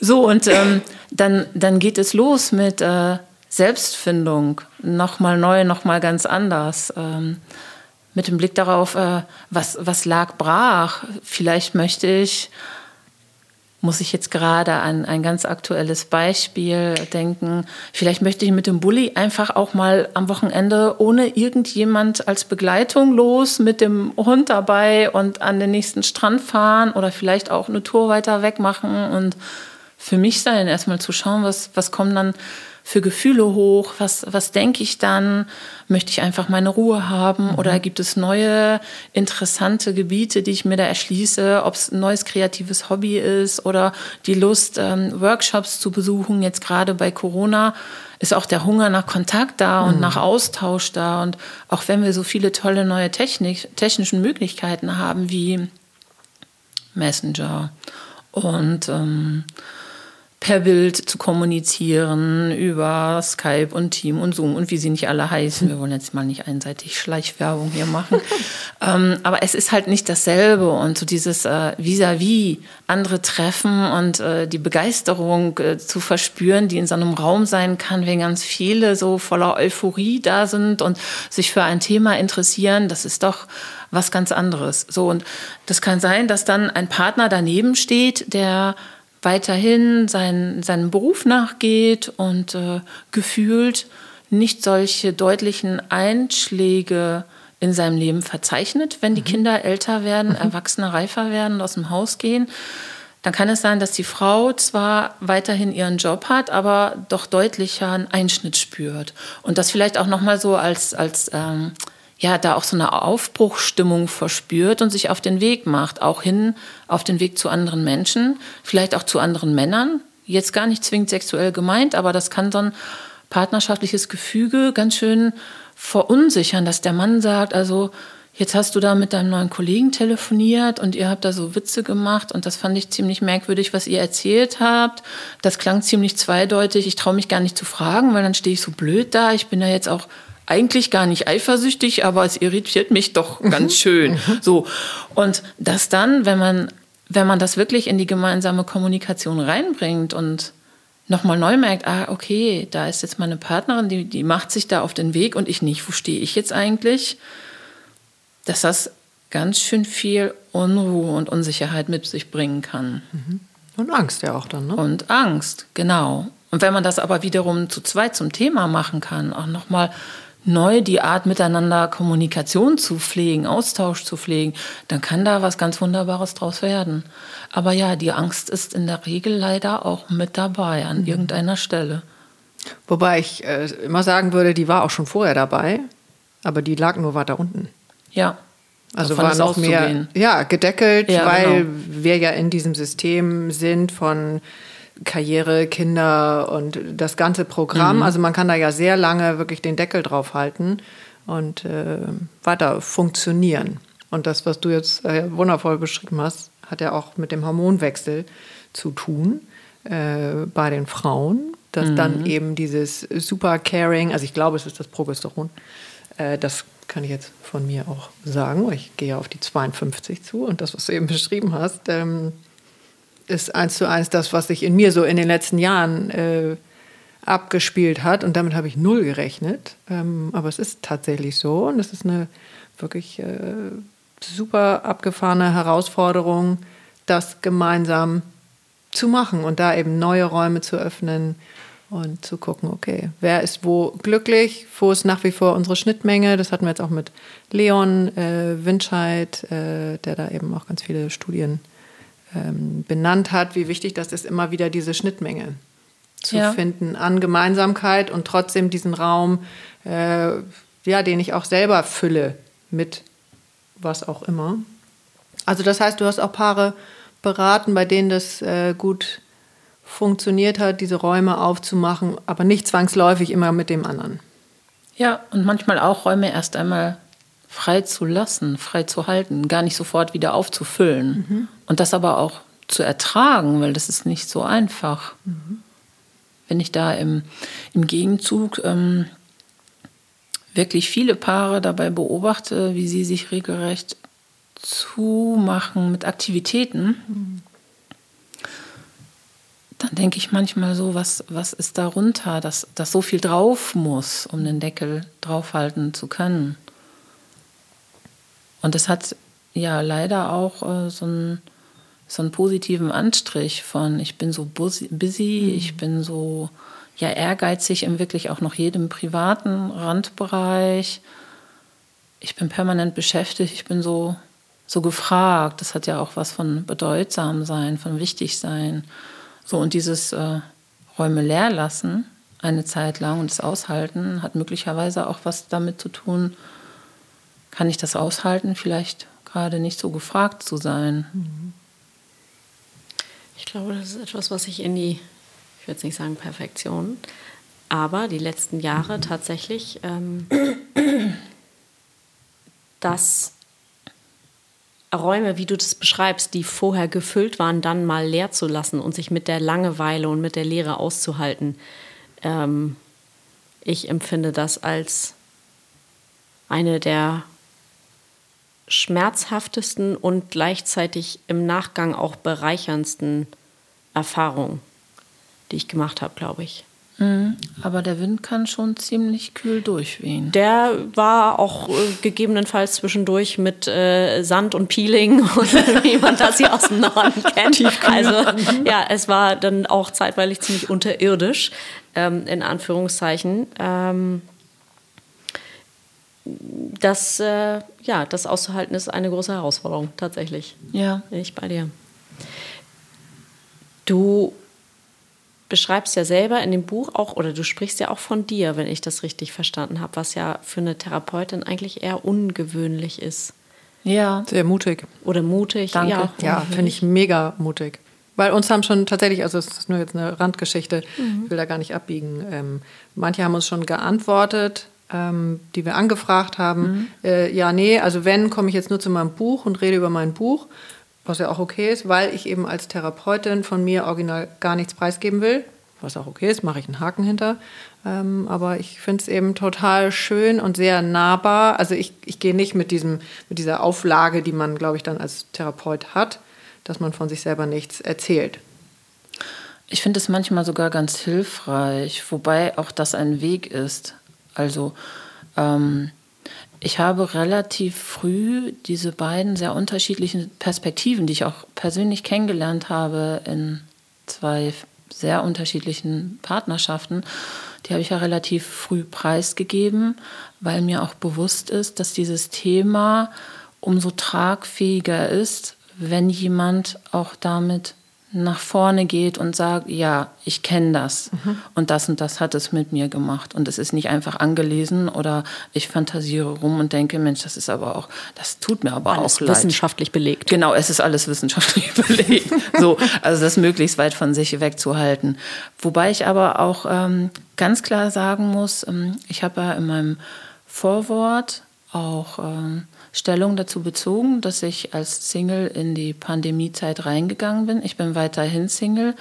So, und ähm, dann, dann geht es los mit äh, Selbstfindung. Nochmal neu, nochmal ganz anders. Ähm, mit dem Blick darauf, äh, was, was lag brach. Vielleicht möchte ich muss ich jetzt gerade an ein ganz aktuelles Beispiel denken. Vielleicht möchte ich mit dem Bulli einfach auch mal am Wochenende ohne irgendjemand als Begleitung los mit dem Hund dabei und an den nächsten Strand fahren oder vielleicht auch eine Tour weiter weg machen und für mich sein, erstmal zu schauen, was, was kommen dann für Gefühle hoch? Was, was denke ich dann? Möchte ich einfach meine Ruhe haben? Mhm. Oder gibt es neue interessante Gebiete, die ich mir da erschließe? Ob es ein neues kreatives Hobby ist oder die Lust, ähm, Workshops zu besuchen. Jetzt gerade bei Corona ist auch der Hunger nach Kontakt da und mhm. nach Austausch da. Und auch wenn wir so viele tolle neue Technik, technischen Möglichkeiten haben wie Messenger und ähm, per Bild zu kommunizieren über Skype und Team und Zoom und wie sie nicht alle heißen. Wir wollen jetzt mal nicht einseitig Schleichwerbung hier machen. ähm, aber es ist halt nicht dasselbe und so dieses äh, vis-à-vis andere treffen und äh, die Begeisterung äh, zu verspüren, die in so einem Raum sein kann, wenn ganz viele so voller Euphorie da sind und sich für ein Thema interessieren, das ist doch was ganz anderes. So und das kann sein, dass dann ein Partner daneben steht, der weiterhin sein, seinem Beruf nachgeht und äh, gefühlt nicht solche deutlichen Einschläge in seinem Leben verzeichnet, wenn die mhm. Kinder älter werden, mhm. Erwachsene reifer werden aus dem Haus gehen. Dann kann es sein, dass die Frau zwar weiterhin ihren Job hat, aber doch deutlicher einen Einschnitt spürt und das vielleicht auch noch mal so als als ähm, ja, da auch so eine Aufbruchstimmung verspürt und sich auf den Weg macht, auch hin auf den Weg zu anderen Menschen, vielleicht auch zu anderen Männern. Jetzt gar nicht zwingend sexuell gemeint, aber das kann so ein partnerschaftliches Gefüge ganz schön verunsichern, dass der Mann sagt, also jetzt hast du da mit deinem neuen Kollegen telefoniert und ihr habt da so Witze gemacht und das fand ich ziemlich merkwürdig, was ihr erzählt habt. Das klang ziemlich zweideutig. Ich traue mich gar nicht zu fragen, weil dann stehe ich so blöd da. Ich bin da jetzt auch eigentlich gar nicht eifersüchtig, aber es irritiert mich doch mhm. ganz schön. Mhm. So. Und das dann, wenn man, wenn man das wirklich in die gemeinsame Kommunikation reinbringt und nochmal neu merkt, ah, okay, da ist jetzt meine Partnerin, die, die macht sich da auf den Weg und ich nicht, wo stehe ich jetzt eigentlich? Dass das ganz schön viel Unruhe und Unsicherheit mit sich bringen kann. Mhm. Und Angst ja auch dann, ne? Und Angst, genau. Und wenn man das aber wiederum zu zweit zum Thema machen kann, auch nochmal neu die Art miteinander Kommunikation zu pflegen, Austausch zu pflegen, dann kann da was ganz Wunderbares draus werden. Aber ja, die Angst ist in der Regel leider auch mit dabei an mhm. irgendeiner Stelle. Wobei ich äh, immer sagen würde, die war auch schon vorher dabei, aber die lag nur weiter unten. Ja. Also war noch mehr ja, gedeckelt, ja, weil genau. wir ja in diesem System sind von Karriere, Kinder und das ganze Programm. Mhm. Also man kann da ja sehr lange wirklich den Deckel drauf halten und äh, weiter funktionieren. Und das, was du jetzt äh, wundervoll beschrieben hast, hat ja auch mit dem Hormonwechsel zu tun äh, bei den Frauen, dass mhm. dann eben dieses super Caring, also ich glaube, es ist das Progesteron, äh, das kann ich jetzt von mir auch sagen, ich gehe auf die 52 zu und das, was du eben beschrieben hast, ähm, ist eins zu eins das, was sich in mir so in den letzten Jahren äh, abgespielt hat. Und damit habe ich null gerechnet. Ähm, aber es ist tatsächlich so. Und es ist eine wirklich äh, super abgefahrene Herausforderung, das gemeinsam zu machen und da eben neue Räume zu öffnen und zu gucken, okay, wer ist wo glücklich, wo ist nach wie vor unsere Schnittmenge. Das hatten wir jetzt auch mit Leon äh, Winscheid, äh, der da eben auch ganz viele Studien ähm, benannt hat, wie wichtig das ist, immer wieder diese Schnittmenge zu ja. finden an Gemeinsamkeit und trotzdem diesen Raum, äh, ja, den ich auch selber fülle mit was auch immer. Also das heißt, du hast auch Paare beraten, bei denen das äh, gut funktioniert hat, diese Räume aufzumachen, aber nicht zwangsläufig immer mit dem anderen. Ja, und manchmal auch Räume erst einmal frei zu lassen, frei zu halten, gar nicht sofort wieder aufzufüllen. Mhm. Und das aber auch zu ertragen, weil das ist nicht so einfach. Mhm. Wenn ich da im, im Gegenzug ähm, wirklich viele Paare dabei beobachte, wie sie sich regelrecht zumachen mit Aktivitäten, mhm. dann denke ich manchmal so, was, was ist darunter, dass, dass so viel drauf muss, um den Deckel draufhalten zu können. Und es hat ja leider auch äh, so, ein, so einen positiven Anstrich von, ich bin so busy, mhm. ich bin so ja ehrgeizig in wirklich auch noch jedem privaten Randbereich. Ich bin permanent beschäftigt, ich bin so, so gefragt. Das hat ja auch was von bedeutsam sein, von wichtig sein. So, und dieses äh, Räume leer lassen, eine Zeit lang und das Aushalten, hat möglicherweise auch was damit zu tun, kann ich das aushalten, vielleicht gerade nicht so gefragt zu sein. Mhm. Ich glaube, das ist etwas, was ich in die ich würde jetzt nicht sagen Perfektion, aber die letzten Jahre tatsächlich, ähm, dass Räume, wie du das beschreibst, die vorher gefüllt waren, dann mal leer zu lassen und sich mit der Langeweile und mit der Leere auszuhalten. Ähm, ich empfinde das als eine der schmerzhaftesten und gleichzeitig im Nachgang auch bereicherndsten Erfahrungen die ich gemacht habe, glaube ich. Mhm. Aber der Wind kann schon ziemlich kühl durchwehen. Der war auch äh, gegebenenfalls zwischendurch mit äh, Sand und Peeling und wie man das hier aus dem Norden kennt. Also ja, es war dann auch zeitweilig ziemlich unterirdisch, ähm, in Anführungszeichen. Ähm, das, äh, ja, das auszuhalten ist eine große Herausforderung, tatsächlich. Ja. Bin ich bei dir. Du beschreibst ja selber in dem Buch auch, oder du sprichst ja auch von dir, wenn ich das richtig verstanden habe, was ja für eine Therapeutin eigentlich eher ungewöhnlich ist. Ja. Sehr mutig. Oder mutig. Danke. Ja, ja finde ich mega mutig. Weil uns haben schon tatsächlich, also es ist nur jetzt eine Randgeschichte, mhm. ich will da gar nicht abbiegen. Ähm, manche haben uns schon geantwortet, ähm, die wir angefragt haben. Mhm. Äh, ja, nee, also wenn, komme ich jetzt nur zu meinem Buch und rede über mein Buch was ja auch okay ist, weil ich eben als Therapeutin von mir original gar nichts preisgeben will, was auch okay ist, mache ich einen Haken hinter. Ähm, aber ich finde es eben total schön und sehr nahbar. Also ich, ich gehe nicht mit, diesem, mit dieser Auflage, die man, glaube ich, dann als Therapeut hat, dass man von sich selber nichts erzählt. Ich finde es manchmal sogar ganz hilfreich, wobei auch das ein Weg ist. Also ähm, ich habe relativ früh diese beiden sehr unterschiedlichen Perspektiven, die ich auch persönlich kennengelernt habe in zwei sehr unterschiedlichen Partnerschaften, die habe ich ja relativ früh preisgegeben, weil mir auch bewusst ist, dass dieses Thema umso tragfähiger ist, wenn jemand auch damit nach vorne geht und sagt, ja, ich kenne das mhm. und das und das hat es mit mir gemacht. Und es ist nicht einfach angelesen oder ich fantasiere rum und denke, Mensch, das ist aber auch, das tut mir aber alles auch leid. wissenschaftlich belegt. Genau, es ist alles wissenschaftlich belegt. so, also das möglichst weit von sich wegzuhalten. Wobei ich aber auch ähm, ganz klar sagen muss, ähm, ich habe ja in meinem Vorwort auch ähm, Stellung dazu bezogen, dass ich als Single in die Pandemiezeit reingegangen bin. Ich bin weiterhin Single.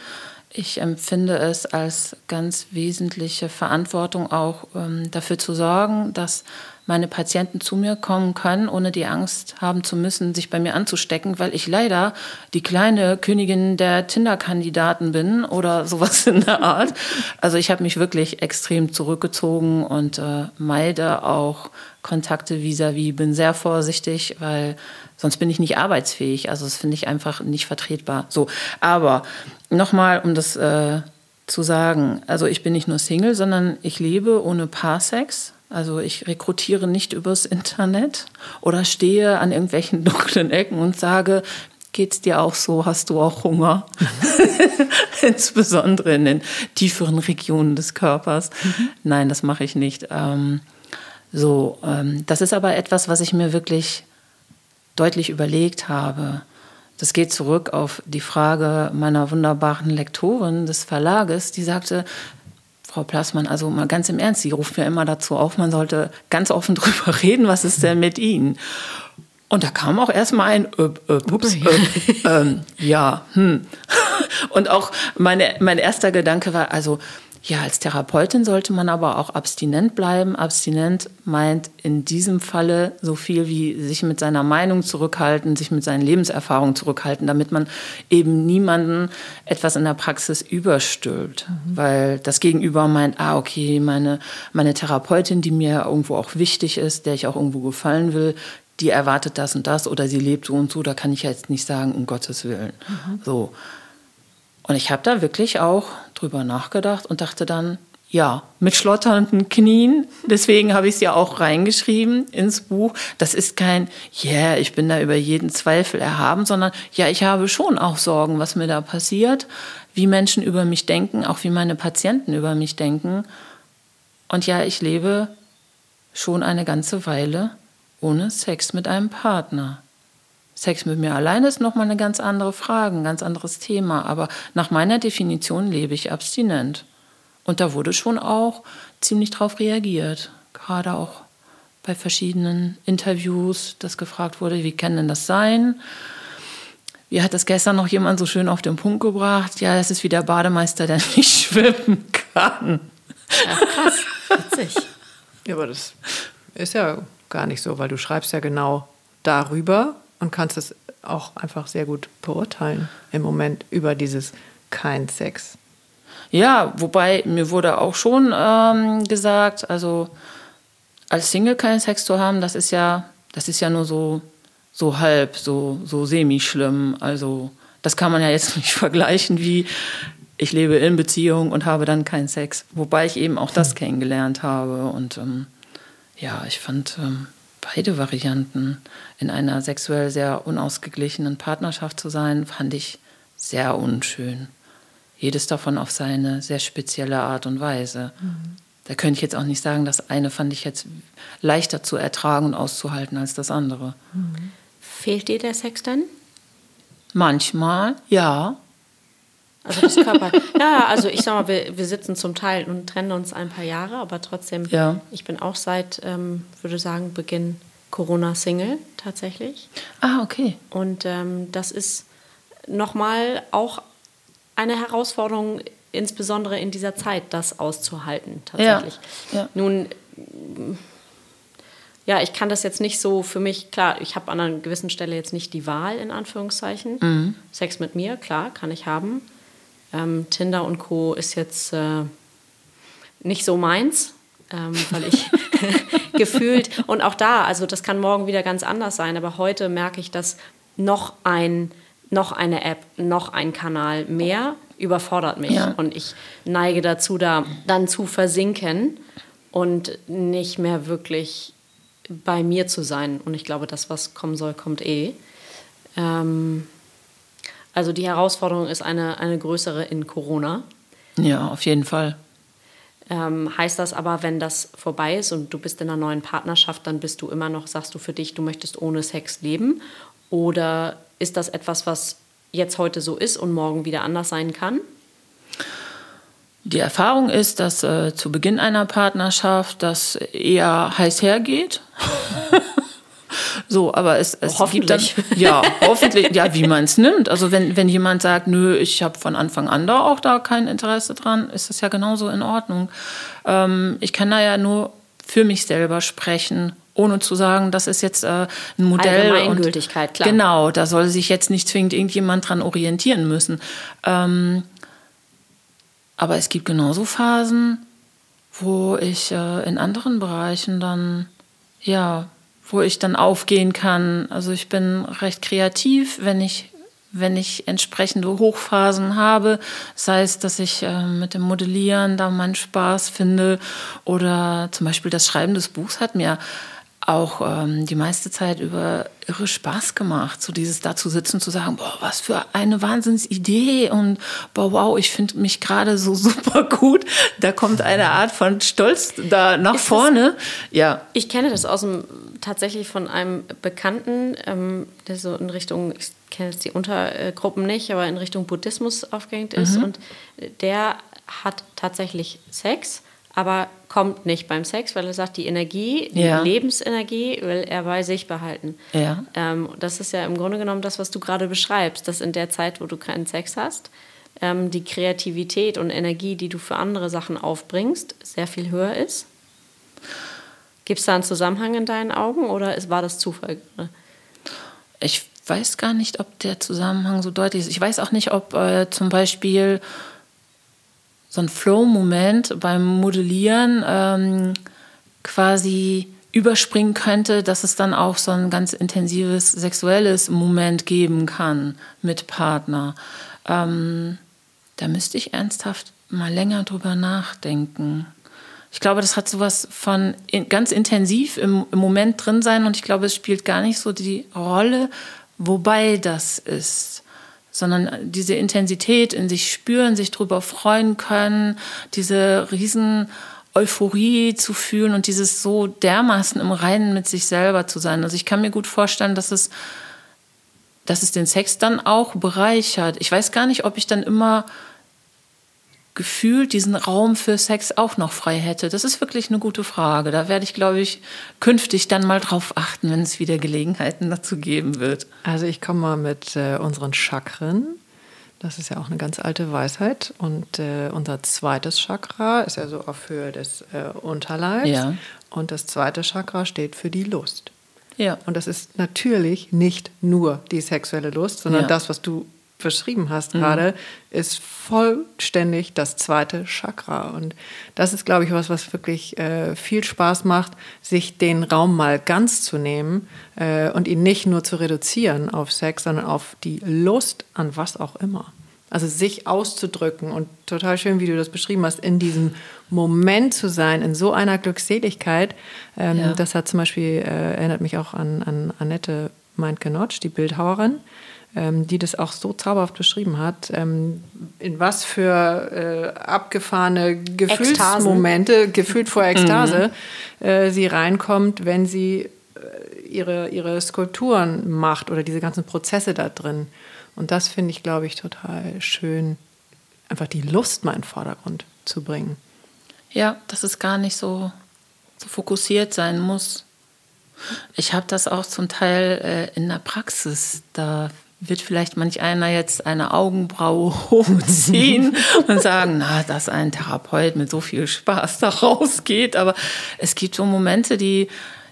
Ich empfinde es als ganz wesentliche Verantwortung auch ähm, dafür zu sorgen, dass meine Patienten zu mir kommen können, ohne die Angst haben zu müssen, sich bei mir anzustecken, weil ich leider die kleine Königin der Tinder-Kandidaten bin oder sowas in der Art. Also ich habe mich wirklich extrem zurückgezogen und äh, meide auch Kontakte vis-à-vis, -vis, bin sehr vorsichtig, weil sonst bin ich nicht arbeitsfähig. Also das finde ich einfach nicht vertretbar. So, aber nochmal, um das äh, zu sagen, also ich bin nicht nur Single, sondern ich lebe ohne Paarsex. Also ich rekrutiere nicht übers Internet oder stehe an irgendwelchen dunklen Ecken und sage, geht's dir auch so? Hast du auch Hunger? Insbesondere in den tieferen Regionen des Körpers. Mhm. Nein, das mache ich nicht. Ähm, so, ähm, das ist aber etwas, was ich mir wirklich deutlich überlegt habe. Das geht zurück auf die Frage meiner wunderbaren Lektorin des Verlages, die sagte, Frau Plassmann, also mal ganz im Ernst, sie ruft mir immer dazu auf, man sollte ganz offen drüber reden, was ist denn mit Ihnen? Und da kam auch erstmal ein öp, öp, ups, öp, ähm, ja, hm. Und auch meine, mein erster Gedanke war, also ja, als Therapeutin sollte man aber auch abstinent bleiben. Abstinent meint in diesem Falle so viel wie sich mit seiner Meinung zurückhalten, sich mit seinen Lebenserfahrungen zurückhalten, damit man eben niemanden etwas in der Praxis überstülpt. Mhm. Weil das Gegenüber meint, ah, okay, meine, meine Therapeutin, die mir irgendwo auch wichtig ist, der ich auch irgendwo gefallen will, die erwartet das und das oder sie lebt so und so, da kann ich jetzt nicht sagen, um Gottes Willen. Mhm. So. Und ich habe da wirklich auch drüber nachgedacht und dachte dann, ja, mit schlotternden Knien. Deswegen habe ich es ja auch reingeschrieben ins Buch. Das ist kein, ja, yeah, ich bin da über jeden Zweifel erhaben, sondern ja, ich habe schon auch Sorgen, was mir da passiert, wie Menschen über mich denken, auch wie meine Patienten über mich denken. Und ja, ich lebe schon eine ganze Weile ohne Sex mit einem Partner. Sex mit mir alleine ist nochmal eine ganz andere Frage, ein ganz anderes Thema. Aber nach meiner Definition lebe ich abstinent. Und da wurde schon auch ziemlich drauf reagiert. Gerade auch bei verschiedenen Interviews, dass gefragt wurde, wie kann denn das sein? Wie hat das gestern noch jemand so schön auf den Punkt gebracht? Ja, das ist wie der Bademeister, der nicht schwimmen kann. Ja, krass, witzig. Ja, aber das ist ja gar nicht so, weil du schreibst ja genau darüber und kannst es auch einfach sehr gut beurteilen im Moment über dieses kein Sex. Ja, wobei mir wurde auch schon ähm, gesagt, also als Single keinen Sex zu haben, das ist ja, das ist ja nur so, so halb, so, so semi-schlimm. Also das kann man ja jetzt nicht vergleichen wie ich lebe in Beziehung und habe dann keinen Sex. Wobei ich eben auch das kennengelernt habe. Und ähm, ja, ich fand ähm, beide Varianten in einer sexuell sehr unausgeglichenen Partnerschaft zu sein, fand ich sehr unschön jedes davon auf seine sehr spezielle Art und Weise. Mhm. Da könnte ich jetzt auch nicht sagen, das eine fand ich jetzt leichter zu ertragen und auszuhalten als das andere. Mhm. Fehlt dir der Sex denn? Manchmal, ja. Also das Körper. ja, also ich sag mal, wir, wir sitzen zum Teil und trennen uns ein paar Jahre, aber trotzdem, ja. ich bin auch seit, ähm, würde sagen, Beginn Corona Single tatsächlich. Ah, okay. Und ähm, das ist nochmal auch eine Herausforderung, insbesondere in dieser Zeit, das auszuhalten, tatsächlich. Ja, ja. Nun, ja, ich kann das jetzt nicht so für mich, klar, ich habe an einer gewissen Stelle jetzt nicht die Wahl, in Anführungszeichen. Mhm. Sex mit mir, klar, kann ich haben. Ähm, Tinder und Co. ist jetzt äh, nicht so meins, ähm, weil ich gefühlt, und auch da, also das kann morgen wieder ganz anders sein, aber heute merke ich, dass noch ein noch eine App, noch ein Kanal mehr überfordert mich. Ja. Und ich neige dazu, da dann zu versinken und nicht mehr wirklich bei mir zu sein. Und ich glaube, das, was kommen soll, kommt eh. Ähm, also die Herausforderung ist eine, eine größere in Corona. Ja, auf jeden Fall. Ähm, heißt das aber, wenn das vorbei ist und du bist in einer neuen Partnerschaft, dann bist du immer noch, sagst du für dich, du möchtest ohne Sex leben? Oder ist das etwas, was jetzt heute so ist und morgen wieder anders sein kann? Die Erfahrung ist, dass äh, zu Beginn einer Partnerschaft das eher heiß hergeht. so, aber es, es gibt dann ja hoffentlich ja, wie man es nimmt. Also wenn wenn jemand sagt, nö, ich habe von Anfang an da auch da kein Interesse dran, ist das ja genauso in Ordnung. Ähm, ich kann da ja nur für mich selber sprechen ohne zu sagen, das ist jetzt äh, ein Modell. Allgemeingültigkeit, und, klar. Genau, da soll sich jetzt nicht zwingend irgendjemand dran orientieren müssen. Ähm, aber es gibt genauso Phasen, wo ich äh, in anderen Bereichen dann, ja, wo ich dann aufgehen kann. Also ich bin recht kreativ, wenn ich wenn ich entsprechende Hochphasen habe, sei es, dass ich äh, mit dem Modellieren da meinen Spaß finde oder zum Beispiel das Schreiben des Buchs hat mir auch ähm, die meiste Zeit über irre Spaß gemacht, so dieses da zu sitzen, zu sagen, boah, was für eine Wahnsinnsidee und boah, wow, ich finde mich gerade so super gut. Da kommt eine Art von Stolz da nach Ist vorne. Das, ja. Ich kenne das aus dem, tatsächlich von einem Bekannten, ähm, der so in Richtung, ich kenne jetzt die Untergruppen nicht, aber in Richtung Buddhismus aufgehängt ist mhm. und der hat tatsächlich Sex aber kommt nicht beim Sex, weil er sagt, die Energie, die ja. Lebensenergie will er bei sich behalten. Ja. Ähm, das ist ja im Grunde genommen das, was du gerade beschreibst, dass in der Zeit, wo du keinen Sex hast, ähm, die Kreativität und Energie, die du für andere Sachen aufbringst, sehr viel höher ist. Gibt es da einen Zusammenhang in deinen Augen oder ist, war das Zufall? Ich weiß gar nicht, ob der Zusammenhang so deutlich ist. Ich weiß auch nicht, ob äh, zum Beispiel so ein Flow-Moment beim Modellieren ähm, quasi überspringen könnte, dass es dann auch so ein ganz intensives sexuelles Moment geben kann mit Partner. Ähm, da müsste ich ernsthaft mal länger drüber nachdenken. Ich glaube, das hat sowas von in, ganz intensiv im, im Moment drin sein und ich glaube, es spielt gar nicht so die Rolle, wobei das ist sondern diese Intensität in sich spüren, sich darüber freuen können, diese riesen Euphorie zu fühlen und dieses so dermaßen im Reinen mit sich selber zu sein. Also ich kann mir gut vorstellen, dass es, dass es den Sex dann auch bereichert. Ich weiß gar nicht, ob ich dann immer gefühlt diesen Raum für Sex auch noch frei hätte? Das ist wirklich eine gute Frage. Da werde ich, glaube ich, künftig dann mal drauf achten, wenn es wieder Gelegenheiten dazu geben wird. Also ich komme mal mit äh, unseren Chakren. Das ist ja auch eine ganz alte Weisheit. Und äh, unser zweites Chakra ist ja so auf Höhe des äh, Unterleibs. Ja. Und das zweite Chakra steht für die Lust. Ja. Und das ist natürlich nicht nur die sexuelle Lust, sondern ja. das, was du beschrieben hast mhm. gerade, ist vollständig das zweite Chakra. Und das ist, glaube ich, was, was wirklich äh, viel Spaß macht, sich den Raum mal ganz zu nehmen äh, und ihn nicht nur zu reduzieren auf Sex, sondern auf die Lust an was auch immer. Also sich auszudrücken und total schön, wie du das beschrieben hast, in diesem Moment zu sein, in so einer Glückseligkeit. Ähm, ja. Das hat zum Beispiel, äh, erinnert mich auch an, an Annette Meintke-Notch, die Bildhauerin die das auch so zauberhaft beschrieben hat, ähm, in was für äh, abgefahrene Gefühlsmomente, gefühlt vor Ekstase, mhm. äh, sie reinkommt, wenn sie äh, ihre, ihre Skulpturen macht oder diese ganzen Prozesse da drin. Und das finde ich, glaube ich, total schön, einfach die Lust mal in den Vordergrund zu bringen. Ja, dass es gar nicht so, so fokussiert sein muss. Ich habe das auch zum Teil äh, in der Praxis. Da wird vielleicht manch einer jetzt eine Augenbraue hochziehen und sagen, na, dass ein Therapeut mit so viel Spaß da rausgeht. Aber es gibt so Momente, die,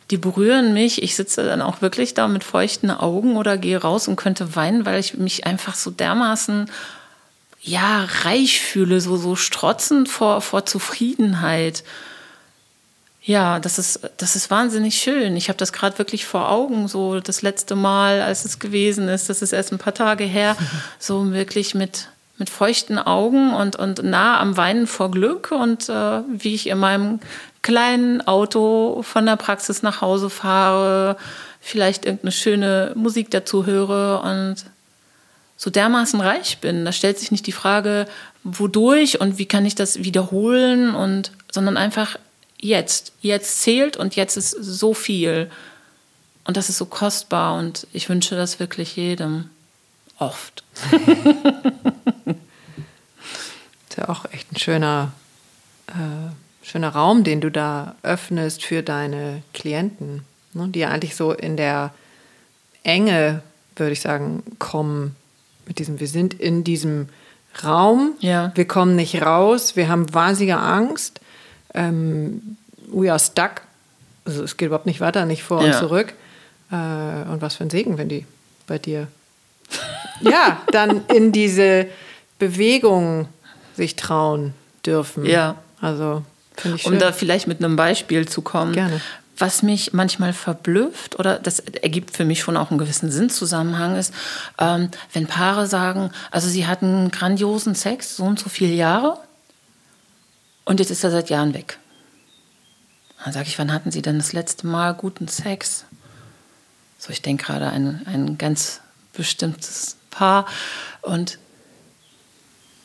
die berühren mich. Ich sitze dann auch wirklich da mit feuchten Augen oder gehe raus und könnte weinen, weil ich mich einfach so dermaßen ja, reich fühle, so, so strotzend vor, vor Zufriedenheit. Ja, das ist, das ist wahnsinnig schön. Ich habe das gerade wirklich vor Augen, so das letzte Mal, als es gewesen ist, das ist erst ein paar Tage her, so wirklich mit, mit feuchten Augen und, und nah am Weinen vor Glück und äh, wie ich in meinem kleinen Auto von der Praxis nach Hause fahre, vielleicht irgendeine schöne Musik dazu höre und so dermaßen reich bin. Da stellt sich nicht die Frage, wodurch und wie kann ich das wiederholen und sondern einfach jetzt. Jetzt zählt und jetzt ist so viel. Und das ist so kostbar und ich wünsche das wirklich jedem. Oft. ist ja auch echt ein schöner, äh, schöner Raum, den du da öffnest für deine Klienten, ne, die ja eigentlich so in der Enge, würde ich sagen, kommen. Mit diesem, wir sind in diesem Raum, ja. wir kommen nicht raus, wir haben wahnsinnige Angst ähm, we are stuck. Also es geht überhaupt nicht weiter, nicht vor ja. und zurück. Äh, und was für ein Segen, wenn die bei dir ja dann in diese Bewegung sich trauen dürfen. Ja. Also ich schön. Um da vielleicht mit einem Beispiel zu kommen. Gerne. Was mich manchmal verblüfft oder das ergibt für mich schon auch einen gewissen Sinnzusammenhang ist, ähm, wenn Paare sagen, also sie hatten grandiosen Sex, so und so viele Jahre, und jetzt ist er seit Jahren weg. Dann sage ich, wann hatten Sie denn das letzte Mal guten Sex? So, ich denke gerade an ein ganz bestimmtes Paar. Und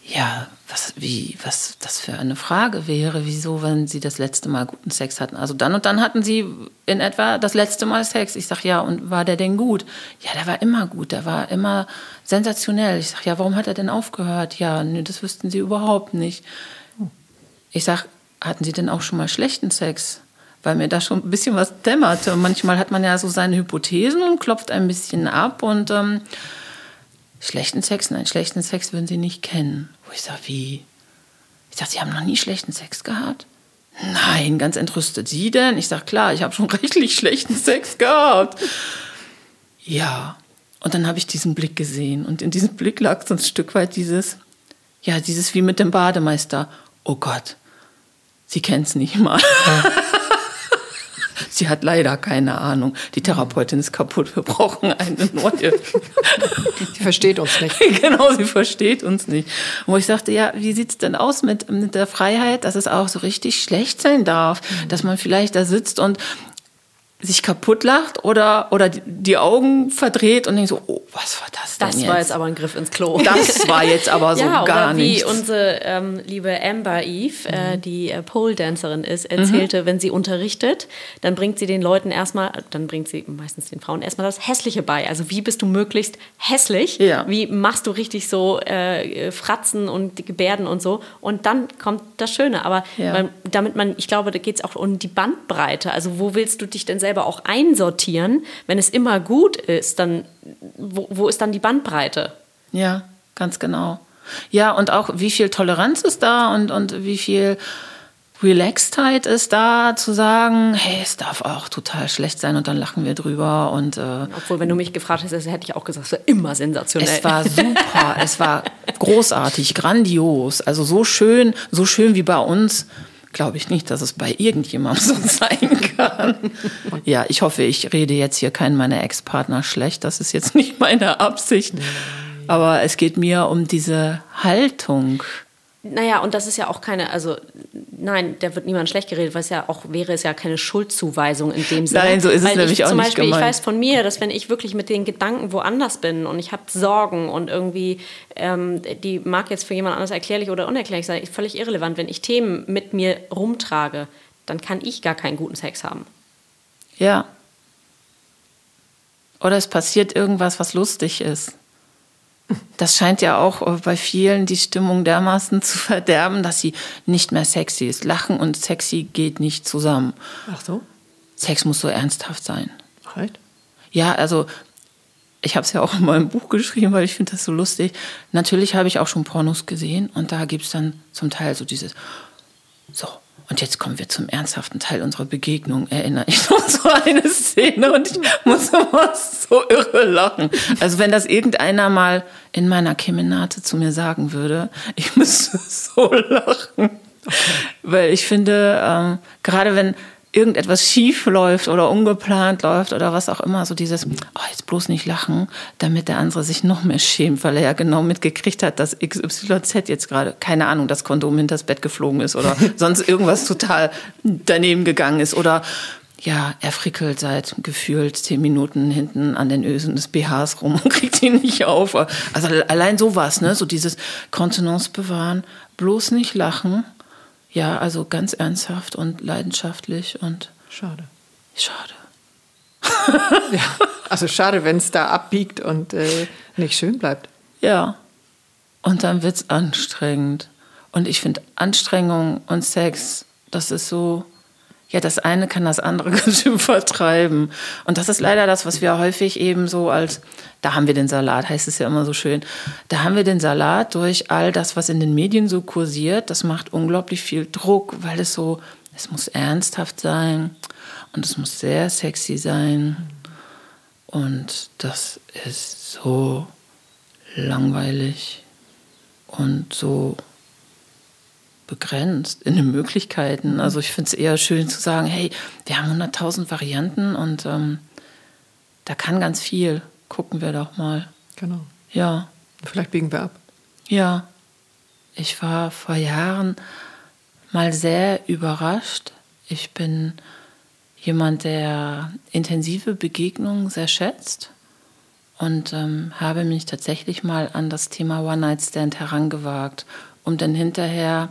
ja, was, wie, was das für eine Frage wäre, wieso, wenn Sie das letzte Mal guten Sex hatten. Also dann und dann hatten Sie in etwa das letzte Mal Sex. Ich sage, ja, und war der denn gut? Ja, der war immer gut, der war immer sensationell. Ich sage, ja, warum hat er denn aufgehört? Ja, nee, das wüssten Sie überhaupt nicht. Ich sag, hatten Sie denn auch schon mal schlechten Sex? Weil mir da schon ein bisschen was dämmerte. Manchmal hat man ja so seine Hypothesen und klopft ein bisschen ab. Und ähm, schlechten Sex, nein, schlechten Sex würden Sie nicht kennen. Wo ich sage, wie? Ich sage, Sie haben noch nie schlechten Sex gehabt? Nein, ganz entrüstet. Sie denn? Ich sage, klar, ich habe schon rechtlich schlechten Sex gehabt. Ja. Und dann habe ich diesen Blick gesehen. Und in diesem Blick lag so ein Stück weit dieses, ja, dieses wie mit dem Bademeister. Oh Gott, Sie kennt es nicht mal. Sie hat leider keine Ahnung. Die Therapeutin ist kaputt. Wir brauchen eine neue. Sie versteht uns nicht. genau, sie versteht uns nicht. Wo ich sagte, ja, wie sieht es denn aus mit, mit der Freiheit, dass es auch so richtig schlecht sein darf? Mhm. Dass man vielleicht da sitzt und sich kaputt lacht oder, oder die Augen verdreht und denkt so, oh, was war das denn Das jetzt? war jetzt aber ein Griff ins Klo. Das war jetzt aber so ja, gar oder wie unsere ähm, liebe Amber Eve, äh, mhm. äh, die äh, Pole-Dancerin ist, erzählte, mhm. wenn sie unterrichtet, dann bringt sie den Leuten erstmal, dann bringt sie meistens den Frauen erstmal das Hässliche bei. Also wie bist du möglichst hässlich? Ja. Wie machst du richtig so äh, Fratzen und Gebärden und so? Und dann kommt das Schöne. Aber ja. man, damit man, ich glaube, da geht es auch um die Bandbreite. Also wo willst du dich denn selber selber auch einsortieren. Wenn es immer gut ist, dann wo, wo ist dann die Bandbreite? Ja, ganz genau. Ja, und auch wie viel Toleranz ist da und, und wie viel Relaxedheit ist da, zu sagen, hey, es darf auch total schlecht sein und dann lachen wir drüber. Und, äh, Obwohl, wenn du mich gefragt hättest, hätte ich auch gesagt, es war immer sensationell. Es war super, es war großartig, grandios. Also so schön, so schön wie bei uns glaube ich nicht, dass es bei irgendjemandem so sein kann. Ja, ich hoffe, ich rede jetzt hier keinen meiner Ex-Partner schlecht. Das ist jetzt nicht meine Absicht. Aber es geht mir um diese Haltung. Naja, und das ist ja auch keine, also nein, da wird niemand schlecht geredet, weil es ja auch wäre es ja keine Schuldzuweisung in dem Sinne. Nein, so ist weil es nämlich ich, auch zum nicht Beispiel, gemeint. Ich weiß von mir, dass wenn ich wirklich mit den Gedanken woanders bin und ich habe Sorgen und irgendwie, ähm, die mag jetzt für jemand anders erklärlich oder unerklärlich sein, ist völlig irrelevant. Wenn ich Themen mit mir rumtrage, dann kann ich gar keinen guten Sex haben. Ja. Oder es passiert irgendwas, was lustig ist. Das scheint ja auch bei vielen die Stimmung dermaßen zu verderben, dass sie nicht mehr sexy ist. Lachen und sexy geht nicht zusammen. Ach so? Sex muss so ernsthaft sein. Halt. Ja, also ich habe es ja auch in meinem Buch geschrieben, weil ich finde das so lustig. Natürlich habe ich auch schon Pornos gesehen und da gibt es dann zum Teil so dieses, so, und jetzt kommen wir zum ernsthaften Teil unserer Begegnung. Erinnere ich noch so eine Szene und ich muss immer so irre lachen. Also wenn das irgendeiner mal in meiner Kemenate zu mir sagen würde, ich müsste so lachen. Okay. Weil ich finde, ähm, gerade wenn irgendetwas schief läuft oder ungeplant läuft oder was auch immer, so dieses, oh, jetzt bloß nicht lachen, damit der andere sich noch mehr schämt, weil er ja genau mitgekriegt hat, dass XYZ jetzt gerade, keine Ahnung, das Kondom hinters Bett geflogen ist oder sonst irgendwas total daneben gegangen ist oder ja, er frickelt seit gefühlt zehn Minuten hinten an den Ösen des BHs rum und kriegt ihn nicht auf. Also allein sowas, ne? So dieses Kontenance bewahren, bloß nicht lachen ja, also ganz ernsthaft und leidenschaftlich und. Schade. Schade. ja, also schade, wenn es da abbiegt und äh, nicht schön bleibt. Ja. Und dann wird es anstrengend. Und ich finde Anstrengung und Sex, das ist so, ja, das eine kann das andere ganz schön vertreiben. Und das ist leider das, was wir häufig eben so als, da haben wir den Salat, heißt es ja immer so schön, da haben wir den Salat durch all das, was in den Medien so kursiert. Das macht unglaublich viel Druck, weil es so, es muss ernsthaft sein und es muss sehr sexy sein. Und das ist so langweilig und so begrenzt in den Möglichkeiten. Mhm. Also ich finde es eher schön zu sagen, hey, wir haben 100.000 Varianten und ähm, da kann ganz viel. Gucken wir doch mal. Genau. Ja. Vielleicht biegen wir ab. Ja. Ich war vor Jahren mal sehr überrascht. Ich bin jemand, der intensive Begegnungen sehr schätzt und ähm, habe mich tatsächlich mal an das Thema One-Night-Stand herangewagt, um dann hinterher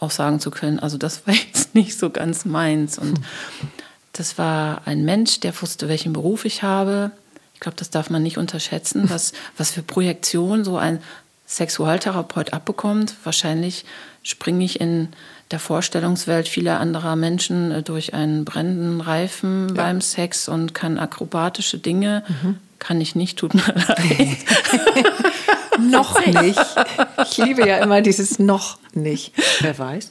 auch sagen zu können, also das war jetzt nicht so ganz meins. Und das war ein Mensch, der wusste, welchen Beruf ich habe. Ich glaube, das darf man nicht unterschätzen, was, was für Projektion so ein Sexualtherapeut abbekommt. Wahrscheinlich springe ich in der Vorstellungswelt vieler anderer Menschen äh, durch einen brennenden Reifen ja. beim Sex und kann akrobatische Dinge. Mhm. Kann ich nicht, tut mir leid. Noch nicht. Ich liebe ja immer dieses noch nicht. Wer weiß.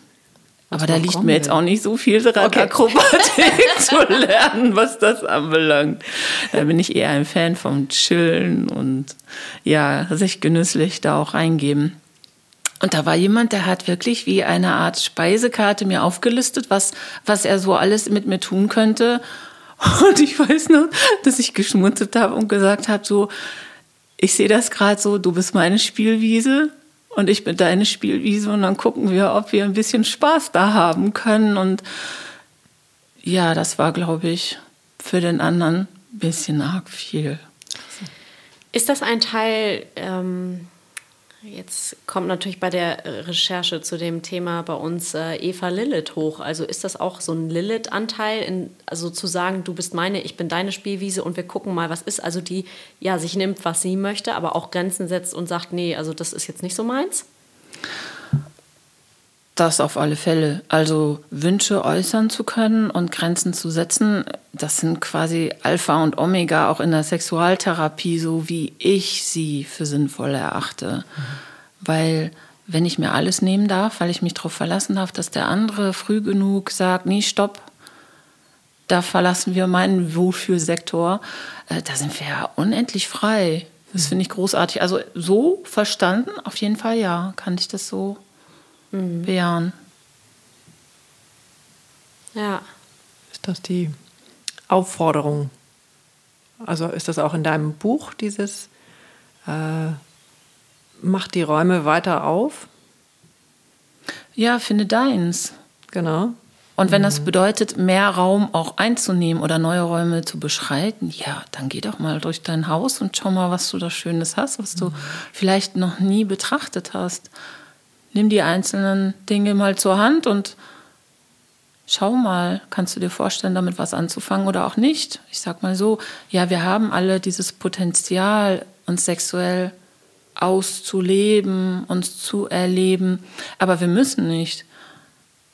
Aber da liegt mir jetzt auch nicht so viel dran, okay. Akrobatik zu lernen, was das anbelangt. Da bin ich eher ein Fan vom Chillen und ja, sich genüsslich da auch reingeben. Und da war jemand, der hat wirklich wie eine Art Speisekarte mir aufgelistet, was, was er so alles mit mir tun könnte. Und ich weiß noch, dass ich geschmunzelt habe und gesagt habe, so, ich sehe das gerade so, du bist meine Spielwiese und ich bin deine Spielwiese und dann gucken wir, ob wir ein bisschen Spaß da haben können. Und ja, das war, glaube ich, für den anderen ein bisschen arg viel. Ist das ein Teil, ähm, jetzt kommt natürlich bei der Recherche zu dem Thema bei uns äh, Eva Lilith hoch. Also ist das auch so ein Lilith-Anteil, also zu sagen, du bist meine, ich bin deine Spielwiese und wir gucken mal, was ist. Also die ja sich nimmt, was sie möchte, aber auch Grenzen setzt und sagt, nee, also das ist jetzt nicht so meins? Das auf alle Fälle. Also Wünsche äußern zu können und Grenzen zu setzen, das sind quasi Alpha und Omega auch in der Sexualtherapie, so wie ich sie für sinnvoll erachte. Mhm. Weil wenn ich mir alles nehmen darf, weil ich mich darauf verlassen darf, dass der andere früh genug sagt, nee, stopp, da verlassen wir meinen Wohlfühlsektor, äh, da sind wir ja unendlich frei. Das finde ich großartig. Also so verstanden, auf jeden Fall ja, kann ich das so mhm. bejahen. Ja. Ist das die Aufforderung? Also ist das auch in deinem Buch dieses äh, Mach die Räume weiter auf? Ja, finde deins. Genau. Und wenn das mhm. bedeutet, mehr Raum auch einzunehmen oder neue Räume zu beschreiten, ja, dann geh doch mal durch dein Haus und schau mal, was du da Schönes hast, was du mhm. vielleicht noch nie betrachtet hast nimm die einzelnen Dinge mal zur Hand und schau mal, kannst du dir vorstellen, damit was anzufangen oder auch nicht? Ich sag mal so, ja, wir haben alle dieses Potenzial, uns sexuell auszuleben, uns zu erleben, aber wir müssen nicht.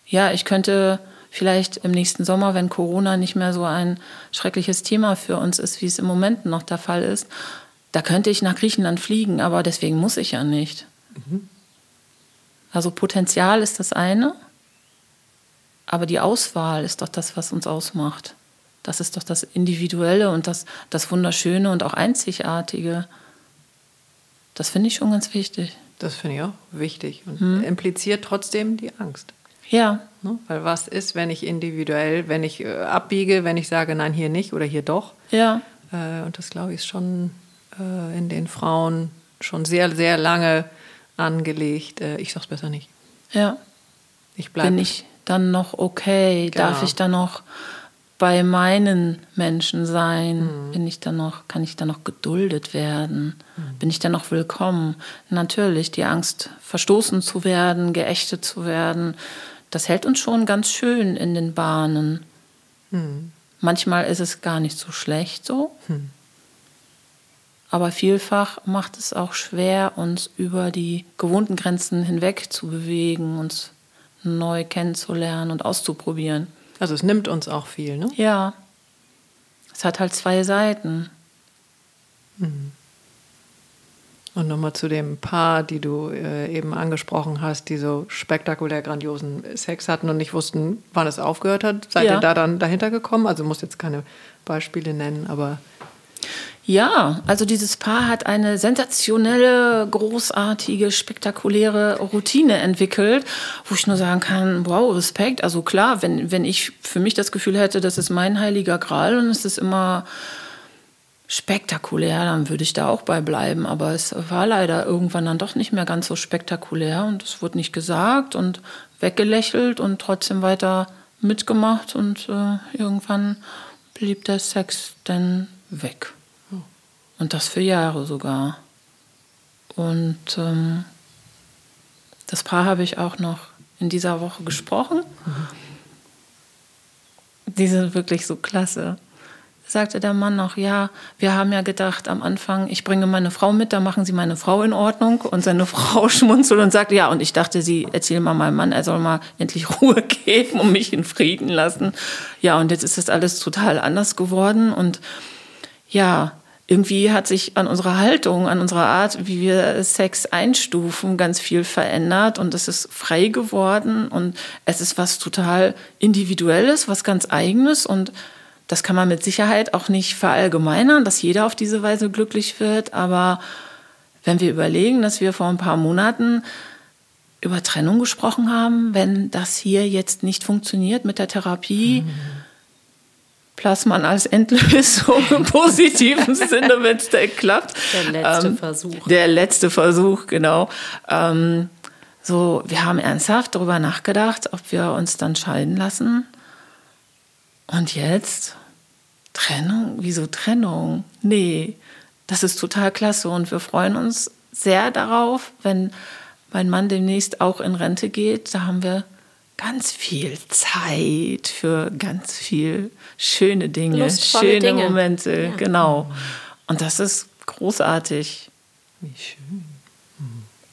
Ja, ich könnte vielleicht im nächsten Sommer, wenn Corona nicht mehr so ein schreckliches Thema für uns ist, wie es im Moment noch der Fall ist, da könnte ich nach Griechenland fliegen, aber deswegen muss ich ja nicht. Mhm. Also Potenzial ist das eine, aber die Auswahl ist doch das, was uns ausmacht. Das ist doch das Individuelle und das, das Wunderschöne und auch Einzigartige. Das finde ich schon ganz wichtig. Das finde ich auch wichtig und hm. impliziert trotzdem die Angst. Ja. Ne? Weil was ist, wenn ich individuell, wenn ich äh, abbiege, wenn ich sage, nein, hier nicht oder hier doch? Ja. Äh, und das glaube ich ist schon äh, in den Frauen schon sehr, sehr lange angelegt. Äh, ich sag's besser nicht. Ja. Ich bleibe. Bin ich dann noch okay? Genau. Darf ich dann noch bei meinen Menschen sein? Mhm. Bin ich dann noch, kann ich dann noch geduldet werden? Mhm. Bin ich dann noch willkommen? Natürlich, die Angst, verstoßen zu werden, geächtet zu werden, das hält uns schon ganz schön in den Bahnen. Mhm. Manchmal ist es gar nicht so schlecht so. Mhm. Aber vielfach macht es auch schwer, uns über die gewohnten Grenzen hinweg zu bewegen, uns neu kennenzulernen und auszuprobieren. Also es nimmt uns auch viel, ne? Ja. Es hat halt zwei Seiten. Mhm. Und nochmal zu dem Paar, die du äh, eben angesprochen hast, die so spektakulär grandiosen Sex hatten und nicht wussten, wann es aufgehört hat. Seid ja. ihr da dann dahinter gekommen? Also muss jetzt keine Beispiele nennen, aber ja, also dieses Paar hat eine sensationelle, großartige, spektakuläre Routine entwickelt, wo ich nur sagen kann, wow, Respekt. Also klar, wenn, wenn ich für mich das Gefühl hätte, das ist mein heiliger Gral und es ist immer spektakulär, dann würde ich da auch bei bleiben. Aber es war leider irgendwann dann doch nicht mehr ganz so spektakulär und es wurde nicht gesagt und weggelächelt und trotzdem weiter mitgemacht und äh, irgendwann blieb der Sex dann weg. Und das für Jahre sogar. Und ähm, das Paar habe ich auch noch in dieser Woche gesprochen. Die sind wirklich so klasse. Sagte der Mann noch, ja, wir haben ja gedacht am Anfang, ich bringe meine Frau mit, da machen Sie meine Frau in Ordnung. Und seine Frau schmunzelt und sagt, ja, und ich dachte, Sie erzählen mal meinem Mann, er soll mal endlich Ruhe geben und mich in Frieden lassen. Ja, und jetzt ist das alles total anders geworden. Und ja, irgendwie hat sich an unserer Haltung, an unserer Art, wie wir Sex einstufen, ganz viel verändert und es ist frei geworden und es ist was total Individuelles, was ganz Eigenes und das kann man mit Sicherheit auch nicht verallgemeinern, dass jeder auf diese Weise glücklich wird, aber wenn wir überlegen, dass wir vor ein paar Monaten über Trennung gesprochen haben, wenn das hier jetzt nicht funktioniert mit der Therapie. Mhm. Plasman als Endlösung im positiven Sinne, wenn es da klappt. Der letzte ähm, Versuch. Der letzte Versuch, genau. Ähm, so, wir haben ernsthaft darüber nachgedacht, ob wir uns dann scheiden lassen. Und jetzt? Trennung? Wieso Trennung? Nee, das ist total klasse und wir freuen uns sehr darauf, wenn mein Mann demnächst auch in Rente geht. Da haben wir ganz viel Zeit für ganz viel schöne Dinge, Lustvolle schöne Dinge. Momente, ja. genau. Und das ist großartig. Wie schön.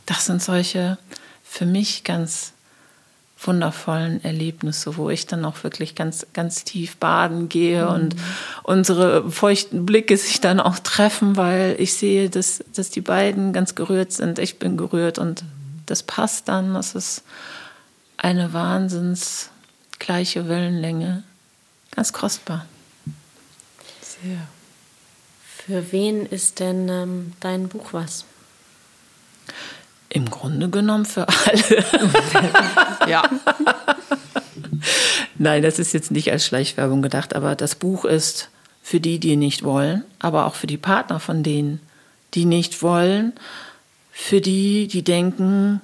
Das sind solche für mich ganz wundervollen Erlebnisse, wo ich dann auch wirklich ganz, ganz tief baden gehe mhm. und unsere feuchten Blicke sich dann auch treffen, weil ich sehe, dass, dass die beiden ganz gerührt sind. Ich bin gerührt und das passt dann. Das ist eine wahnsinns gleiche Wellenlänge. Ganz kostbar. Sehr. Für wen ist denn ähm, dein Buch was? Im Grunde genommen für alle. ja. Nein, das ist jetzt nicht als Schleichwerbung gedacht, aber das Buch ist für die, die nicht wollen, aber auch für die Partner von denen, die nicht wollen, für die, die denken,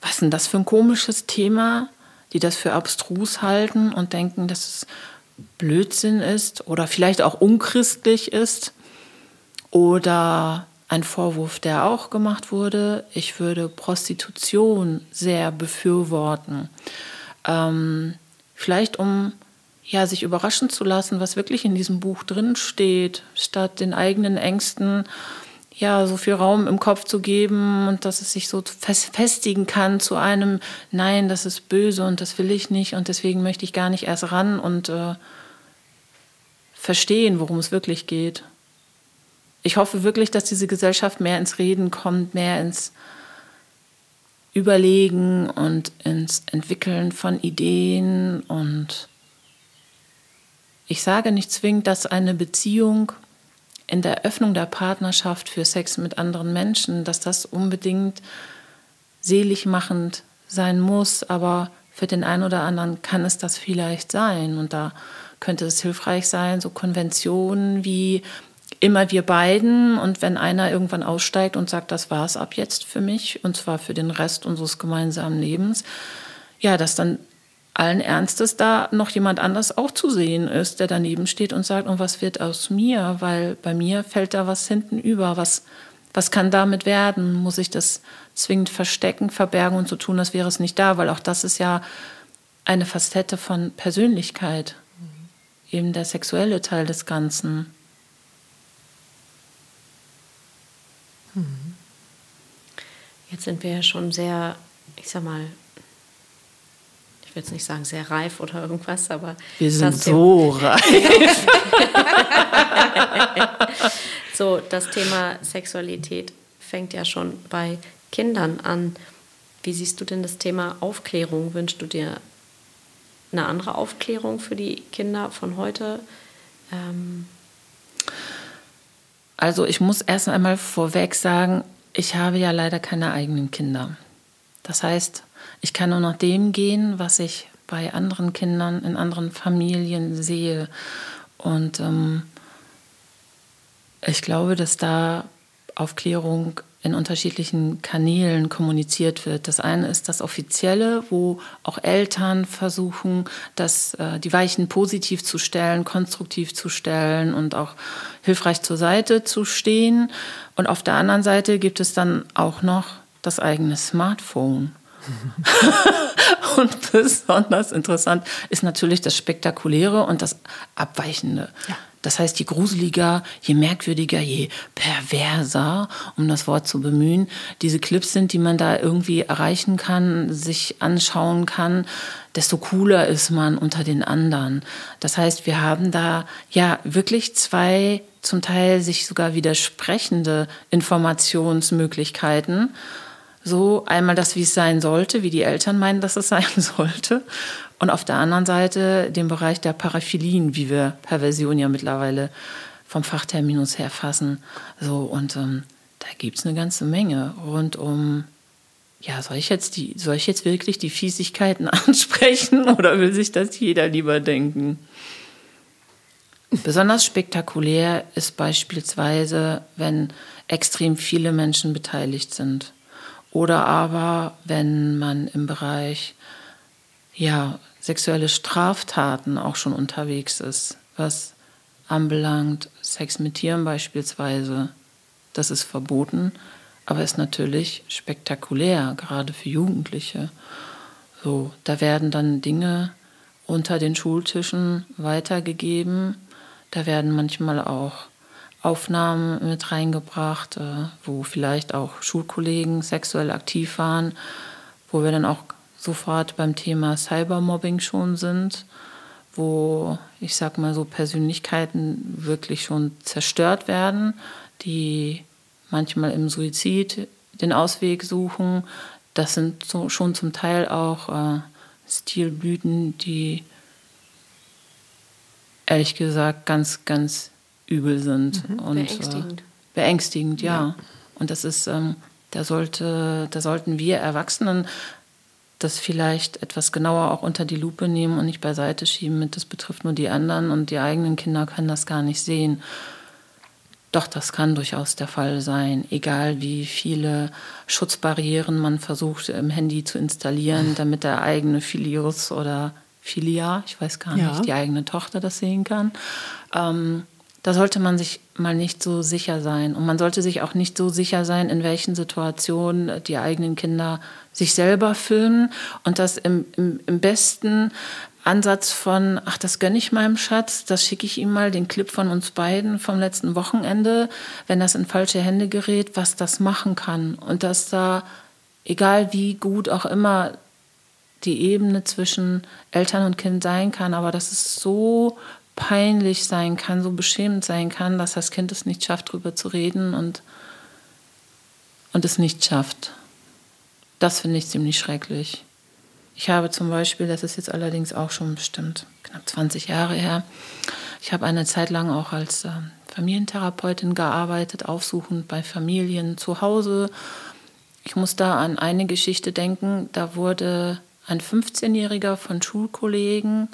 was ist denn das für ein komisches Thema, die das für abstrus halten und denken, dass es Blödsinn ist oder vielleicht auch unchristlich ist oder ein Vorwurf, der auch gemacht wurde. Ich würde Prostitution sehr befürworten. Ähm, vielleicht um ja, sich überraschen zu lassen, was wirklich in diesem Buch drin steht, statt den eigenen Ängsten ja, so viel Raum im Kopf zu geben und dass es sich so festigen kann zu einem, nein, das ist böse und das will ich nicht und deswegen möchte ich gar nicht erst ran und äh, verstehen, worum es wirklich geht ich hoffe wirklich, dass diese Gesellschaft mehr ins Reden kommt, mehr ins Überlegen und ins Entwickeln von Ideen. Und ich sage nicht zwingend, dass eine Beziehung in der Öffnung der Partnerschaft für Sex mit anderen Menschen, dass das unbedingt selig machend sein muss, aber für den einen oder anderen kann es das vielleicht sein. Und da könnte es hilfreich sein, so Konventionen wie immer wir beiden und wenn einer irgendwann aussteigt und sagt, das war's ab jetzt für mich und zwar für den Rest unseres gemeinsamen Lebens, ja, dass dann allen Ernstes da noch jemand anders auch zu sehen ist, der daneben steht und sagt, und was wird aus mir? Weil bei mir fällt da was hinten über. Was, was kann damit werden? Muss ich das zwingend verstecken, verbergen und so tun, als wäre es nicht da? Weil auch das ist ja eine Facette von Persönlichkeit, eben der sexuelle Teil des Ganzen. Jetzt sind wir ja schon sehr, ich sag mal, will jetzt nicht sagen sehr reif oder irgendwas, aber. Wir sind so reif. so, das Thema Sexualität fängt ja schon bei Kindern an. Wie siehst du denn das Thema Aufklärung? Wünschst du dir eine andere Aufklärung für die Kinder von heute? Ähm also ich muss erst einmal vorweg sagen, ich habe ja leider keine eigenen Kinder. Das heißt, ich kann nur nach dem gehen, was ich bei anderen Kindern in anderen Familien sehe. Und ähm, ich glaube, dass da Aufklärung in unterschiedlichen Kanälen kommuniziert wird. Das eine ist das Offizielle, wo auch Eltern versuchen, das, äh, die Weichen positiv zu stellen, konstruktiv zu stellen und auch hilfreich zur Seite zu stehen. Und auf der anderen Seite gibt es dann auch noch das eigene Smartphone. und besonders interessant ist natürlich das Spektakuläre und das Abweichende. Ja. Das heißt, je gruseliger, je merkwürdiger, je perverser, um das Wort zu bemühen, diese Clips sind, die man da irgendwie erreichen kann, sich anschauen kann, desto cooler ist man unter den anderen. Das heißt, wir haben da ja wirklich zwei zum Teil sich sogar widersprechende Informationsmöglichkeiten. So einmal das, wie es sein sollte, wie die Eltern meinen, dass es sein sollte. Und auf der anderen Seite den Bereich der Paraphilien, wie wir Perversion ja mittlerweile vom Fachterminus her fassen. So, und ähm, da gibt es eine ganze Menge rund um ja, soll ich jetzt die, soll ich jetzt wirklich die Fiesigkeiten ansprechen oder will sich das jeder lieber denken? Besonders spektakulär ist beispielsweise, wenn extrem viele Menschen beteiligt sind. Oder aber, wenn man im Bereich ja, sexuelle Straftaten auch schon unterwegs ist, was anbelangt Sex mit Tieren beispielsweise. Das ist verboten, aber ist natürlich spektakulär, gerade für Jugendliche. So, da werden dann Dinge unter den Schultischen weitergegeben. Da werden manchmal auch Aufnahmen mit reingebracht, äh, wo vielleicht auch Schulkollegen sexuell aktiv waren, wo wir dann auch sofort beim Thema Cybermobbing schon sind, wo ich sag mal so Persönlichkeiten wirklich schon zerstört werden, die manchmal im Suizid den Ausweg suchen. Das sind so, schon zum Teil auch äh, Stilblüten, die ehrlich gesagt ganz, ganz übel sind. Mhm, und, beängstigend. Äh, beängstigend, ja. ja. Und das ist, ähm, da, sollte, da sollten wir Erwachsenen das vielleicht etwas genauer auch unter die Lupe nehmen und nicht beiseite schieben mit, das betrifft nur die anderen und die eigenen Kinder können das gar nicht sehen. Doch, das kann durchaus der Fall sein, egal wie viele Schutzbarrieren man versucht im Handy zu installieren, damit der eigene Filius oder Filia, ich weiß gar nicht, ja. die eigene Tochter das sehen kann. Ähm, da sollte man sich mal nicht so sicher sein. Und man sollte sich auch nicht so sicher sein, in welchen Situationen die eigenen Kinder sich selber filmen und das im, im, im besten Ansatz von, ach, das gönne ich meinem Schatz, das schicke ich ihm mal, den Clip von uns beiden vom letzten Wochenende, wenn das in falsche Hände gerät, was das machen kann. Und dass da, egal wie gut auch immer die Ebene zwischen Eltern und Kind sein kann, aber dass es so peinlich sein kann, so beschämend sein kann, dass das Kind es nicht schafft, darüber zu reden und, und es nicht schafft. Das finde ich ziemlich schrecklich. Ich habe zum Beispiel, das ist jetzt allerdings auch schon bestimmt knapp 20 Jahre her, ich habe eine Zeit lang auch als äh, Familientherapeutin gearbeitet, aufsuchend bei Familien zu Hause. Ich muss da an eine Geschichte denken, da wurde ein 15-Jähriger von Schulkollegen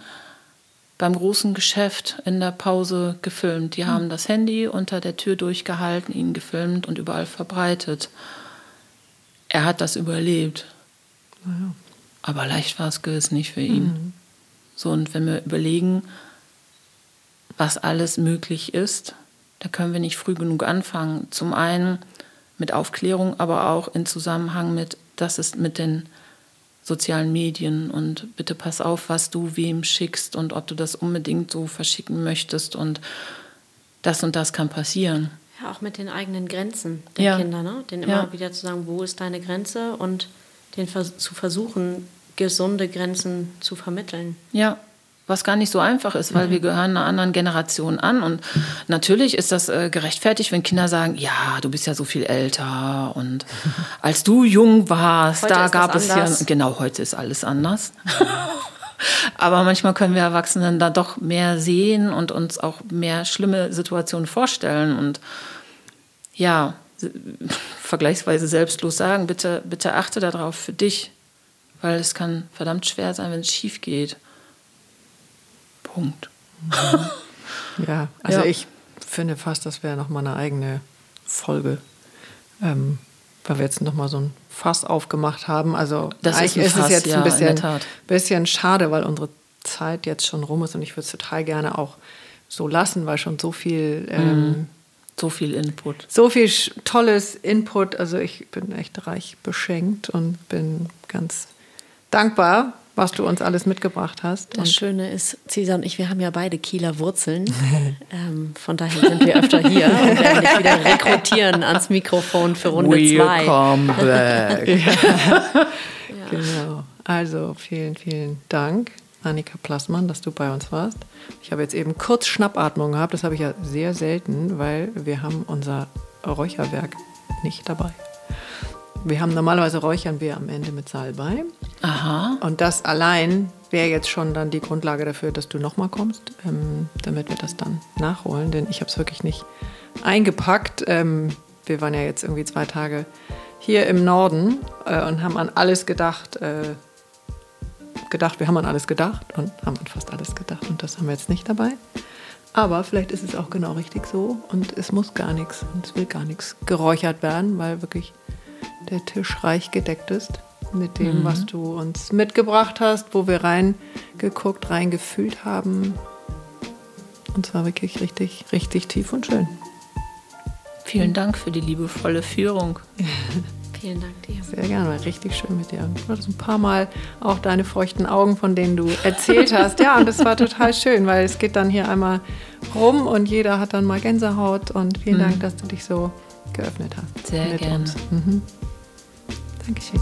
beim großen Geschäft in der Pause gefilmt. Die haben das Handy unter der Tür durchgehalten, ihn gefilmt und überall verbreitet er hat das überlebt. Ja. Aber leicht war es gewiss nicht für ihn. Mhm. So, und wenn wir überlegen, was alles möglich ist, da können wir nicht früh genug anfangen. Zum einen mit Aufklärung, aber auch in Zusammenhang mit, das ist mit den sozialen Medien und bitte pass auf, was du wem schickst und ob du das unbedingt so verschicken möchtest und das und das kann passieren. Ja, auch mit den eigenen Grenzen der ja. Kinder, ne? Den immer ja. wieder zu sagen, wo ist deine Grenze und den zu versuchen, gesunde Grenzen zu vermitteln. Ja, was gar nicht so einfach ist, weil mhm. wir gehören einer anderen Generation an. Und natürlich ist das äh, gerechtfertigt, wenn Kinder sagen, ja, du bist ja so viel älter und als du jung warst, heute da gab es anders. ja, genau, heute ist alles anders. Aber manchmal können wir Erwachsenen da doch mehr sehen und uns auch mehr schlimme Situationen vorstellen und ja, vergleichsweise selbstlos sagen, bitte, bitte achte darauf für dich, weil es kann verdammt schwer sein, wenn es schief geht. Punkt. Ja, also ja. ich finde fast, das wäre nochmal eine eigene Folge, ähm, weil wir jetzt nochmal so ein Fass aufgemacht haben. Also das eigentlich ist, Fass, ist es jetzt ja, ein bisschen, bisschen schade, weil unsere Zeit jetzt schon rum ist und ich würde es total gerne auch so lassen, weil schon so viel. Ähm, mhm. so viel Input. So viel tolles Input. Also ich bin echt reich beschenkt und bin ganz dankbar, was du uns alles mitgebracht hast. Das Schöne ist, Cesar und ich, wir haben ja beide Kieler Wurzeln. ähm, von daher sind wir öfter hier und werden dich wieder rekrutieren ans Mikrofon für Runde 2. Welcome back. ja. Genau. Also vielen, vielen Dank. Annika Plassmann, dass du bei uns warst. Ich habe jetzt eben kurz Schnappatmung gehabt. Das habe ich ja sehr selten, weil wir haben unser Räucherwerk nicht dabei. Wir haben normalerweise räuchern wir am Ende mit Salbei. Aha. Und das allein wäre jetzt schon dann die Grundlage dafür, dass du nochmal kommst, ähm, damit wir das dann nachholen. Denn ich habe es wirklich nicht eingepackt. Ähm, wir waren ja jetzt irgendwie zwei Tage hier im Norden äh, und haben an alles gedacht. Äh, gedacht, wir haben an alles gedacht und haben an fast alles gedacht und das haben wir jetzt nicht dabei. Aber vielleicht ist es auch genau richtig so und es muss gar nichts und es will gar nichts geräuchert werden, weil wirklich der Tisch reich gedeckt ist mit dem, mhm. was du uns mitgebracht hast, wo wir reingeguckt, reingefühlt haben. Und zwar wirklich richtig, richtig tief und schön. Vielen Dank für die liebevolle Führung. Vielen Dank dir. Sehr gerne, war richtig schön mit dir. Du hattest ein paar Mal auch deine feuchten Augen, von denen du erzählt hast. Ja, und das war total schön, weil es geht dann hier einmal rum und jeder hat dann mal Gänsehaut. Und vielen mhm. Dank, dass du dich so geöffnet hast. Sehr gerne. Mhm. Dankeschön.